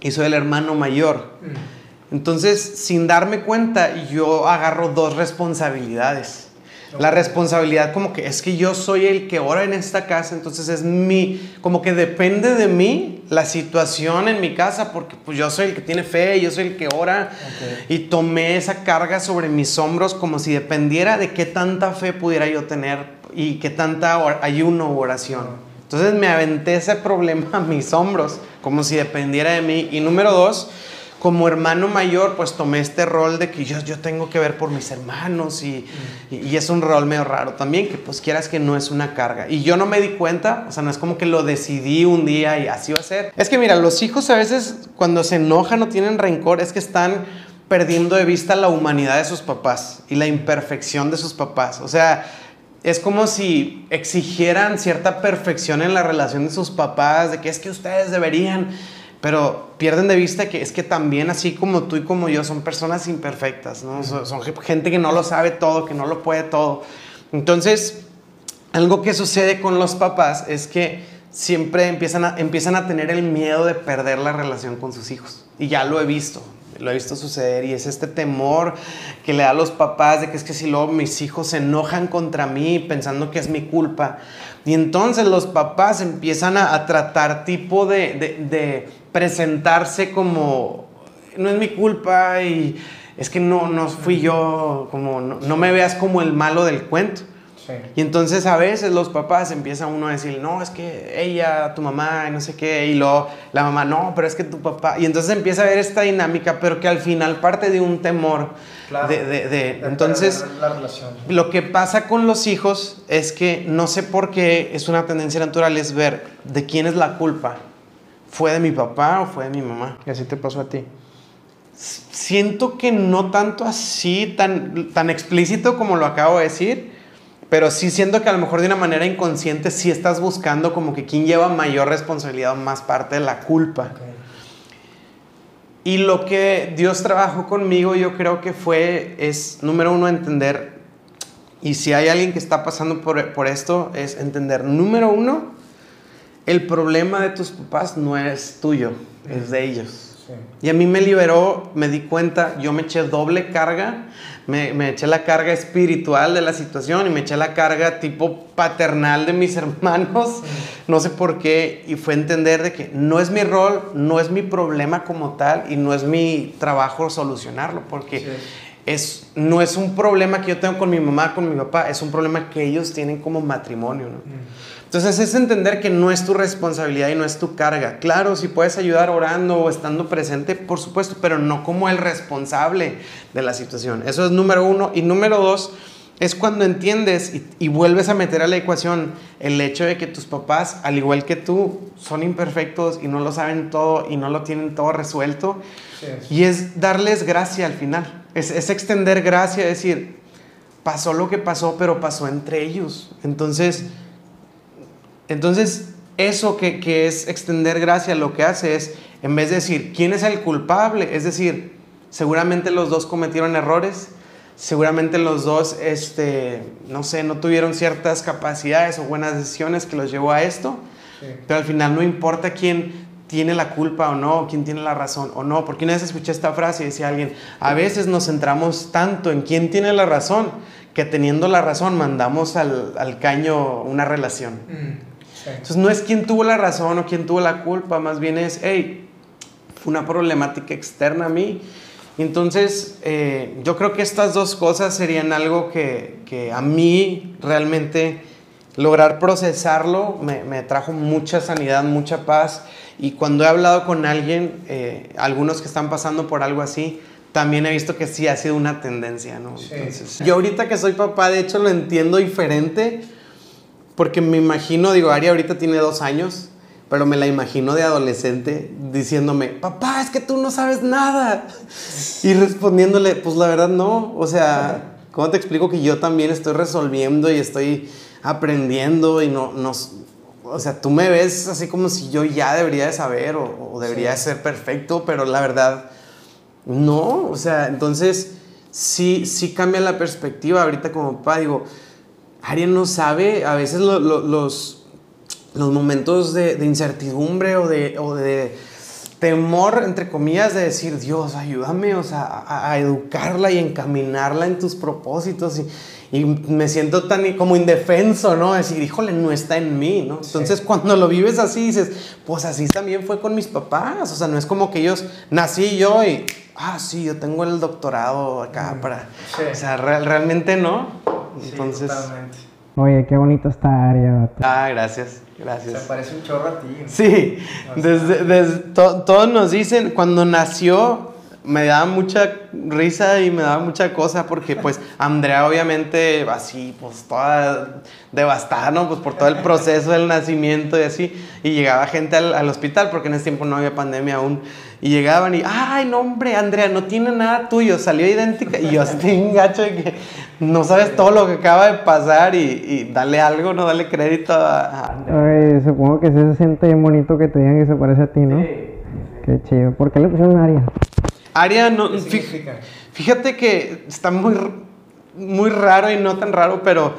y soy el hermano mayor. Mm. Entonces, sin darme cuenta, yo agarro dos responsabilidades. La responsabilidad como que es que yo soy el que ora en esta casa, entonces es mi, como que depende de mí la situación en mi casa, porque pues yo soy el que tiene fe, yo soy el que ora, y tomé esa carga sobre mis hombros como si dependiera de qué tanta fe pudiera yo tener y qué tanta ayuno u oración. Entonces me aventé ese problema a mis hombros, como si dependiera de mí. Y número dos, como hermano mayor, pues tomé este rol de que yo, yo tengo que ver por mis hermanos y, y, es un rol medio raro también, que pues quieras que no es una carga. Y yo no me di cuenta, o sea, no es como que lo decidí un día y así va a ser. Es que mira, los hijos a veces cuando se enojan o tienen rencor es que están perdiendo de vista la humanidad de sus papás y la imperfección de sus papás. O sea, es como si exigieran cierta perfección en la relación de sus papás, de que es que ustedes deberían pero pierden de vista que es que también así como tú y como yo son personas imperfectas, ¿no? Son, gente que no lo sabe todo, que no lo puede todo. Entonces, algo que sucede con los papás es que siempre empiezan a, empiezan a tener el miedo de perder la relación con sus hijos. Y ya lo he visto, lo he visto suceder y es este temor que le da a los papás de que es que si luego mis hijos se enojan contra mí pensando que es mi culpa. Y entonces los papás empiezan a, tratar tipo de presentarse como, no es mi culpa y es que no, no fui yo, como no, me veas como el malo del cuento. Y entonces a veces los papás empiezan uno a decir, no, es que ella, tu mamá, y no sé qué, y luego la mamá, no, pero es que tu papá. Y entonces empieza a ver esta dinámica, pero que al final parte de un temor. de, de, entonces, lo que pasa con los hijos es que no sé por qué es una tendencia natural, es ver de quién es la culpa ¿Fue de mi papá o fue de mi mamá? ¿Y así te pasó a ti? Siento que no tanto así, tan, tan explícito como lo acabo de decir, pero sí siento que a lo mejor de una manera inconsciente sí estás buscando como que quién lleva mayor responsabilidad o más parte de la culpa. Y lo que Dios trabajó conmigo yo creo que fue, es número uno, entender, y si hay alguien que está pasando por, por esto, es entender, número uno, el problema de tus papás no es tuyo, es de ellos. Y a mí me liberó, me di cuenta, yo me eché doble carga, me, me, eché la carga espiritual de la situación y me eché la carga tipo paternal de mis hermanos, no sé por qué, y fue entender de que no es mi rol, no es mi problema como tal y no es mi trabajo solucionarlo, porque es, no es un problema que yo tengo con mi mamá, con mi papá, es un problema que ellos tienen como matrimonio. ¿no? Entonces es entender que no es tu responsabilidad y no es tu carga. Claro, si puedes ayudar orando o estando presente, por supuesto, pero no como el responsable de la situación. Eso es número uno. Y número dos, es cuando entiendes y, vuelves a meter a la ecuación el hecho de que tus papás, al igual que tú, son imperfectos y no lo saben todo y no lo tienen todo resuelto. Y es darles gracia al final. Es, es extender gracia, decir, pasó lo que pasó, pero pasó entre ellos. Entonces entonces, eso que, es extender gracia lo que hace es, en vez de decir, ¿quién es el culpable? Es decir, seguramente los dos cometieron errores, seguramente los dos, este, no sé, no tuvieron ciertas capacidades o buenas decisiones que los llevó a esto, pero al final no importa quién tiene la culpa o no, quién tiene la razón o no, porque una vez escuché esta frase y decía alguien, a veces nos centramos tanto en quién tiene la razón, que teniendo la razón mandamos al, caño una relación. Mm. Entonces no es quién tuvo la razón o quién tuvo la culpa, más bien es, hey, fue una problemática externa a mí. Entonces eh, yo creo que estas dos cosas serían algo que, que a mí realmente lograr procesarlo me, me, trajo mucha sanidad, mucha paz. Y cuando he hablado con alguien, eh, algunos que están pasando por algo así, también he visto que sí ha sido una tendencia, ¿no? yo ahorita que soy papá, de hecho lo entiendo diferente, porque me imagino, digo, Ari ahorita tiene dos años, pero me la imagino de adolescente diciéndome, papá, es que tú no sabes nada. Y respondiéndole, pues la verdad no, o sea, ¿cómo te explico que yo también estoy resolviendo y estoy aprendiendo y no, no o sea, tú me ves así como si yo ya debería de saber o, debería de ser perfecto, pero la verdad no, o sea, entonces sí, sí cambia la perspectiva. Ahorita como papá digo, Ariel no sabe, a veces los, los momentos de, incertidumbre o de, o de, temor, entre comillas, de decir, Dios, ayúdame, o sea, a, educarla y encaminarla en tus propósitos. Y, y, me siento tan como indefenso, ¿no? Decir, híjole, no está en mí, ¿no? Entonces, cuando lo vives así, dices, pues así también fue con mis papás. O sea, no es como que ellos nací yo y ah, sí, yo tengo el doctorado acá para... O sea, realmente no. Entonces... Oye, qué bonito está área. Ah, gracias, gracias. Se parece un chorro a ti. Sí, desde, todos nos dicen, cuando nació me daba mucha risa y me daba mucha cosa porque pues Andrea obviamente así pues toda devastada, ¿no? Pues por todo el proceso del nacimiento y así y llegaba gente al, al hospital porque en ese tiempo no había pandemia aún y llegaban y, ay, no, hombre, Andrea, no tiene nada tuyo, salió idéntica. Y yo estoy un gacho de que no sabes todo lo que acaba de pasar y, y dale algo, no dale crédito a, Ay, supongo que sí se siente bien bonito que te digan que se parece a ti, ¿no? Qué chido. ¿Por qué le pusieron Aria? Aria, no, fíjate que está muy, muy raro y no tan raro, pero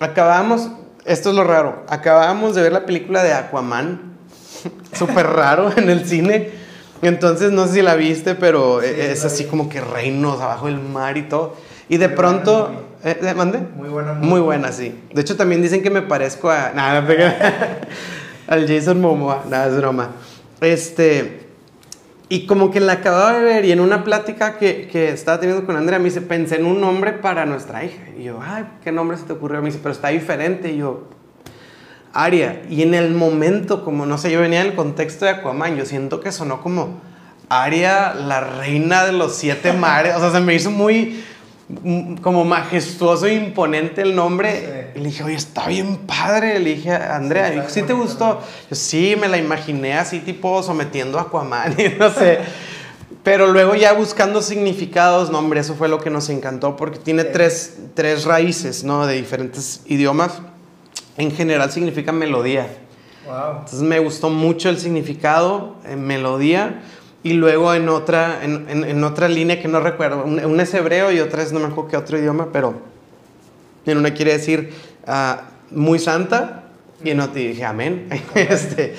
acabamos, esto es lo raro, acabamos de ver la película de Aquaman, súper raro en el cine. Entonces, no sé si la viste, pero es así como que reinos abajo del mar y todo. Y de pronto... ¿eh, ¿eh, ¿Mande? Muy buena. Muy, buena, sí. De hecho, también dicen que me parezco a... Nada, al Jason Momoa. Nada, es broma. Este... Y como que la acababa de ver y en una plática que, que, estaba teniendo con Andrea me dice, pensé en un nombre para nuestra hija. Y yo, ay, ¿qué nombre se te ocurrió? Me dice, pero está diferente. Y yo, Aria. Y en el momento, como no sé, yo venía en el contexto de Aquaman, yo siento que sonó como Aria, la reina de los siete mares. O sea, se me hizo muy como majestuoso e imponente el nombre. Y le dije, oye, está bien padre. Le dije a Andrea, sí, te gustó? Yo, sí, me la imaginé así, tipo sometiendo a Aquaman y no sé. Pero luego ya buscando significados, no, hombre, eso fue lo que nos encantó porque tiene tres, tres raíces, ¿no? De diferentes idiomas en general significa melodía. Entonces me gustó mucho el significado, en melodía, y luego en otra, en, otra línea que no recuerdo, una es hebreo y otra es no me acuerdo qué otro idioma, pero en una quiere decir ah, muy santa, y en otra dije amén. este,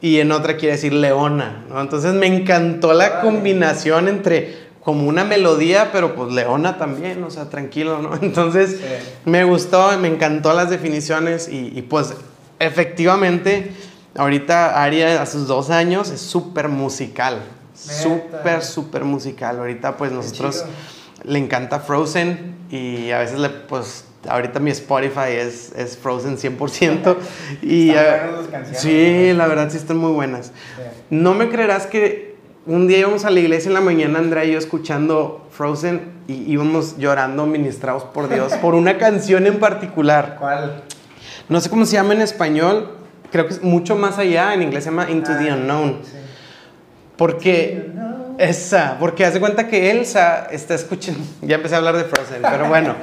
y, en otra quiere decir leona. Entonces me encantó la combinación entre como una melodía, pero pues leona también, o sea, tranquilo, ¿no? Entonces me gustó, me encantó las definiciones y, pues efectivamente, ahorita Aria a sus dos años es súper musical, súper, súper musical. Ahorita pues nosotros le encanta Frozen y a veces le, pues ahorita mi Spotify es, es Frozen 100%. y, sí, la verdad sí están muy buenas. No me creerás que un día íbamos a la iglesia en la mañana, Andrea y yo escuchando Frozen y íbamos llorando, ministrados por Dios, por una canción en particular. ¿Cuál? No sé cómo se llama en español, creo que es mucho más allá, en inglés se llama Into the ah, Unknown. Porque, esa, porque hace cuenta que Elsa está escuchando, ya empecé a hablar de Frozen, pero bueno,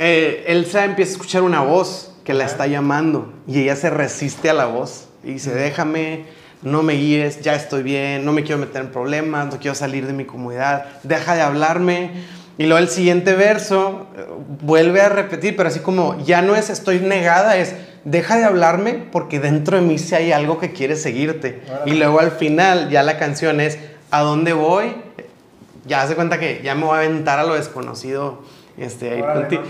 eh, Elsa empieza a escuchar una voz que la está llamando y ella se resiste a la voz y dice, déjame no me guíes, ya estoy bien, no me quiero meter en problemas, no quiero salir de mi comunidad, deja de hablarme. Y luego el siguiente verso eh, vuelve a repetir, pero así como ya no es estoy negada, es deja de hablarme porque dentro de mí sí hay algo que quiere seguirte. Y luego al final ya la canción es ¿a dónde voy? Ya hace cuenta que ya me voy a aventar a lo desconocido este,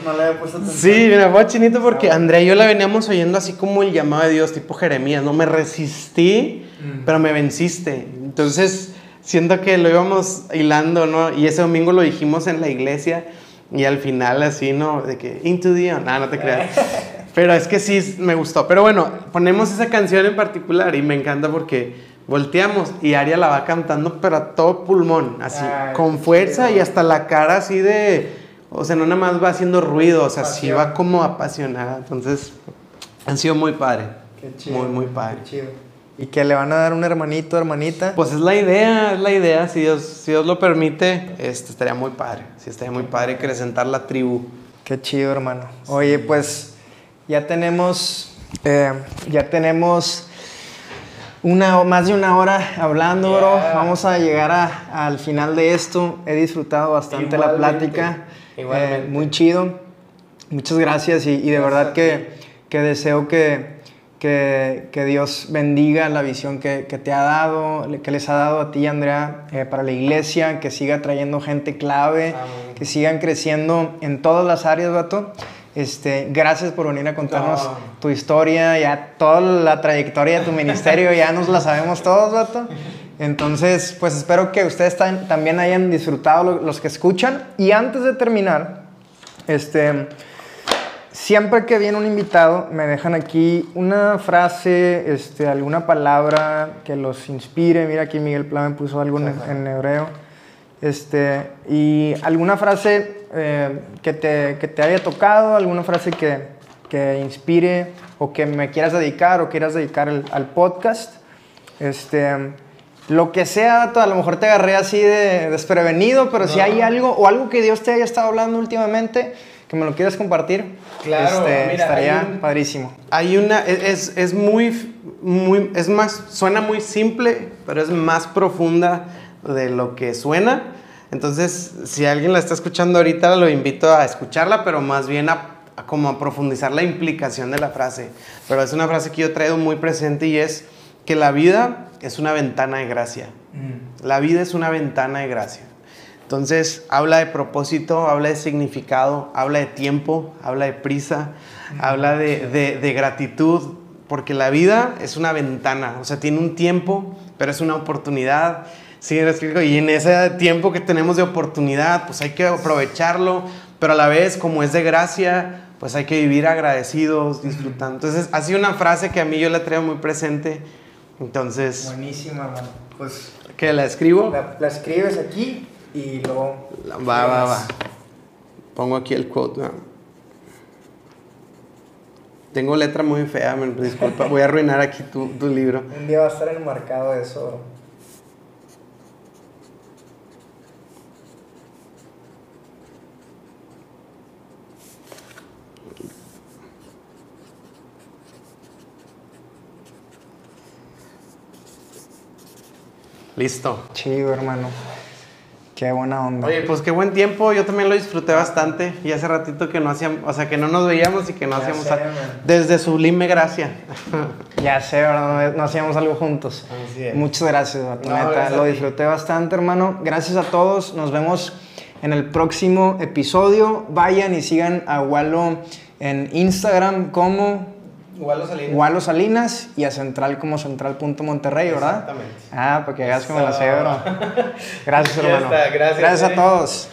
no, le había puesto Sí, me fue chinito porque Andrea y yo la veníamos oyendo así como el llamado de Dios, tipo Jeremías, ¿no? Me resistí, mm. pero me venciste. Entonces, siento que lo íbamos hilando, ¿no? Y ese domingo lo dijimos en la iglesia y al final así, ¿no? De que, into the... No, no te creas. Pero es que sí, me gustó. Pero bueno, ponemos esa canción en particular y me encanta porque volteamos y Aria la va cantando, pero a todo pulmón, así, Ay, con fuerza chido. y hasta la cara así de, o sea, no nada más va haciendo ruido, o sea, sí Pasión. va como apasionada. Entonces, han sido muy padre. Qué chido. Muy, muy padre. Qué chido. Y que le van a dar un hermanito, hermanita. Pues es la idea, es la idea, si Dios, si Dios lo permite, este, estaría muy padre, sí, estaría muy padre acrecentar la tribu. Qué chido, hermano. Oye, pues ya tenemos, eh, ya tenemos una, más de una hora hablando, bro. Yeah. Vamos a llegar a- al final de esto. He disfrutado bastante la plática. igualmente. Eh, muy chido. Muchas gracias y, y de Gracias verdad que, que deseo que, que, que Dios bendiga la visión que, que te ha dado, que les ha dado a ti, Andrea, eh, para la iglesia, que siga trayendo gente clave, Amén. que sigan creciendo en todas las áreas, vato. Este, gracias por venir a contarnos No. tu historia, ya toda la trayectoria de tu ministerio, ya nos la sabemos todos, vato. Entonces, pues espero que ustedes también hayan disfrutado lo- los que escuchan. Y antes de terminar, este, siempre que viene un invitado, me dejan aquí una frase, este, alguna palabra que los inspire. Mira, aquí Miguel Plan me puso algo en, en hebreo. Este, y alguna frase eh, que, te, que te haya tocado, alguna frase que, que inspire o que me quieras dedicar o quieras dedicar al, al podcast. Este, lo que sea, a lo mejor te agarré así de desprevenido, pero si No. hay algo o algo que Dios te haya estado hablando últimamente, que me lo quieras compartir, Claro, este, mira, estaría un- padrísimo. Hay una, es, es muy, muy, es más, suena muy simple, pero es más profunda de lo que suena. Entonces, si alguien la está escuchando ahorita, lo invito a escucharla, pero más bien a, a como a profundizar la implicación de la frase. Pero es una frase que yo he traído muy presente y es que la vida es una ventana de gracia. La vida es una ventana de gracia. Entonces, habla de propósito, habla de significado, habla de tiempo, habla de prisa, habla de, de- de gratitud, porque la vida es una ventana, o sea, tiene un tiempo, pero es una oportunidad. ¿Sí me explico? Y en ese tiempo que tenemos de oportunidad, pues hay que aprovecharlo, pero a la vez, como es de gracia, pues hay que vivir agradecidos, disfrutando. Entonces, ha sido una frase que a mí yo la traigo muy presente. Entonces, Buenísima, hermano. Pues que la escribo. la, la escribes aquí y luego... Va, va, va. Pongo aquí el quote. ¿no? Tengo letra muy fea, me disculpa. Voy a arruinar aquí tu, tu libro. Un día va a estar enmarcado eso, Listo. Chido, hermano. Qué buena onda. Oye, pues qué buen tiempo. Yo también lo disfruté bastante. Y hace ratito que no hacíamos, o sea, que no nos veíamos y que no Ya hacíamos sé, a- desde Sublime Gracia. Ya sé, ¿verdad? No, no hacíamos algo juntos. Así es. Muchas gracias, No, neta, Lo disfruté bastante, hermano. Gracias a todos. Nos vemos en el próximo episodio. Vayan y sigan a Walo en Instagram como Igual lo salí. Walo Salinas y a Central como Central.monterrey, ¿verdad? Exactamente. Ah, porque hagas que me la sé, bro. Gracias, hermano. gracias, Gracias a eh. todos.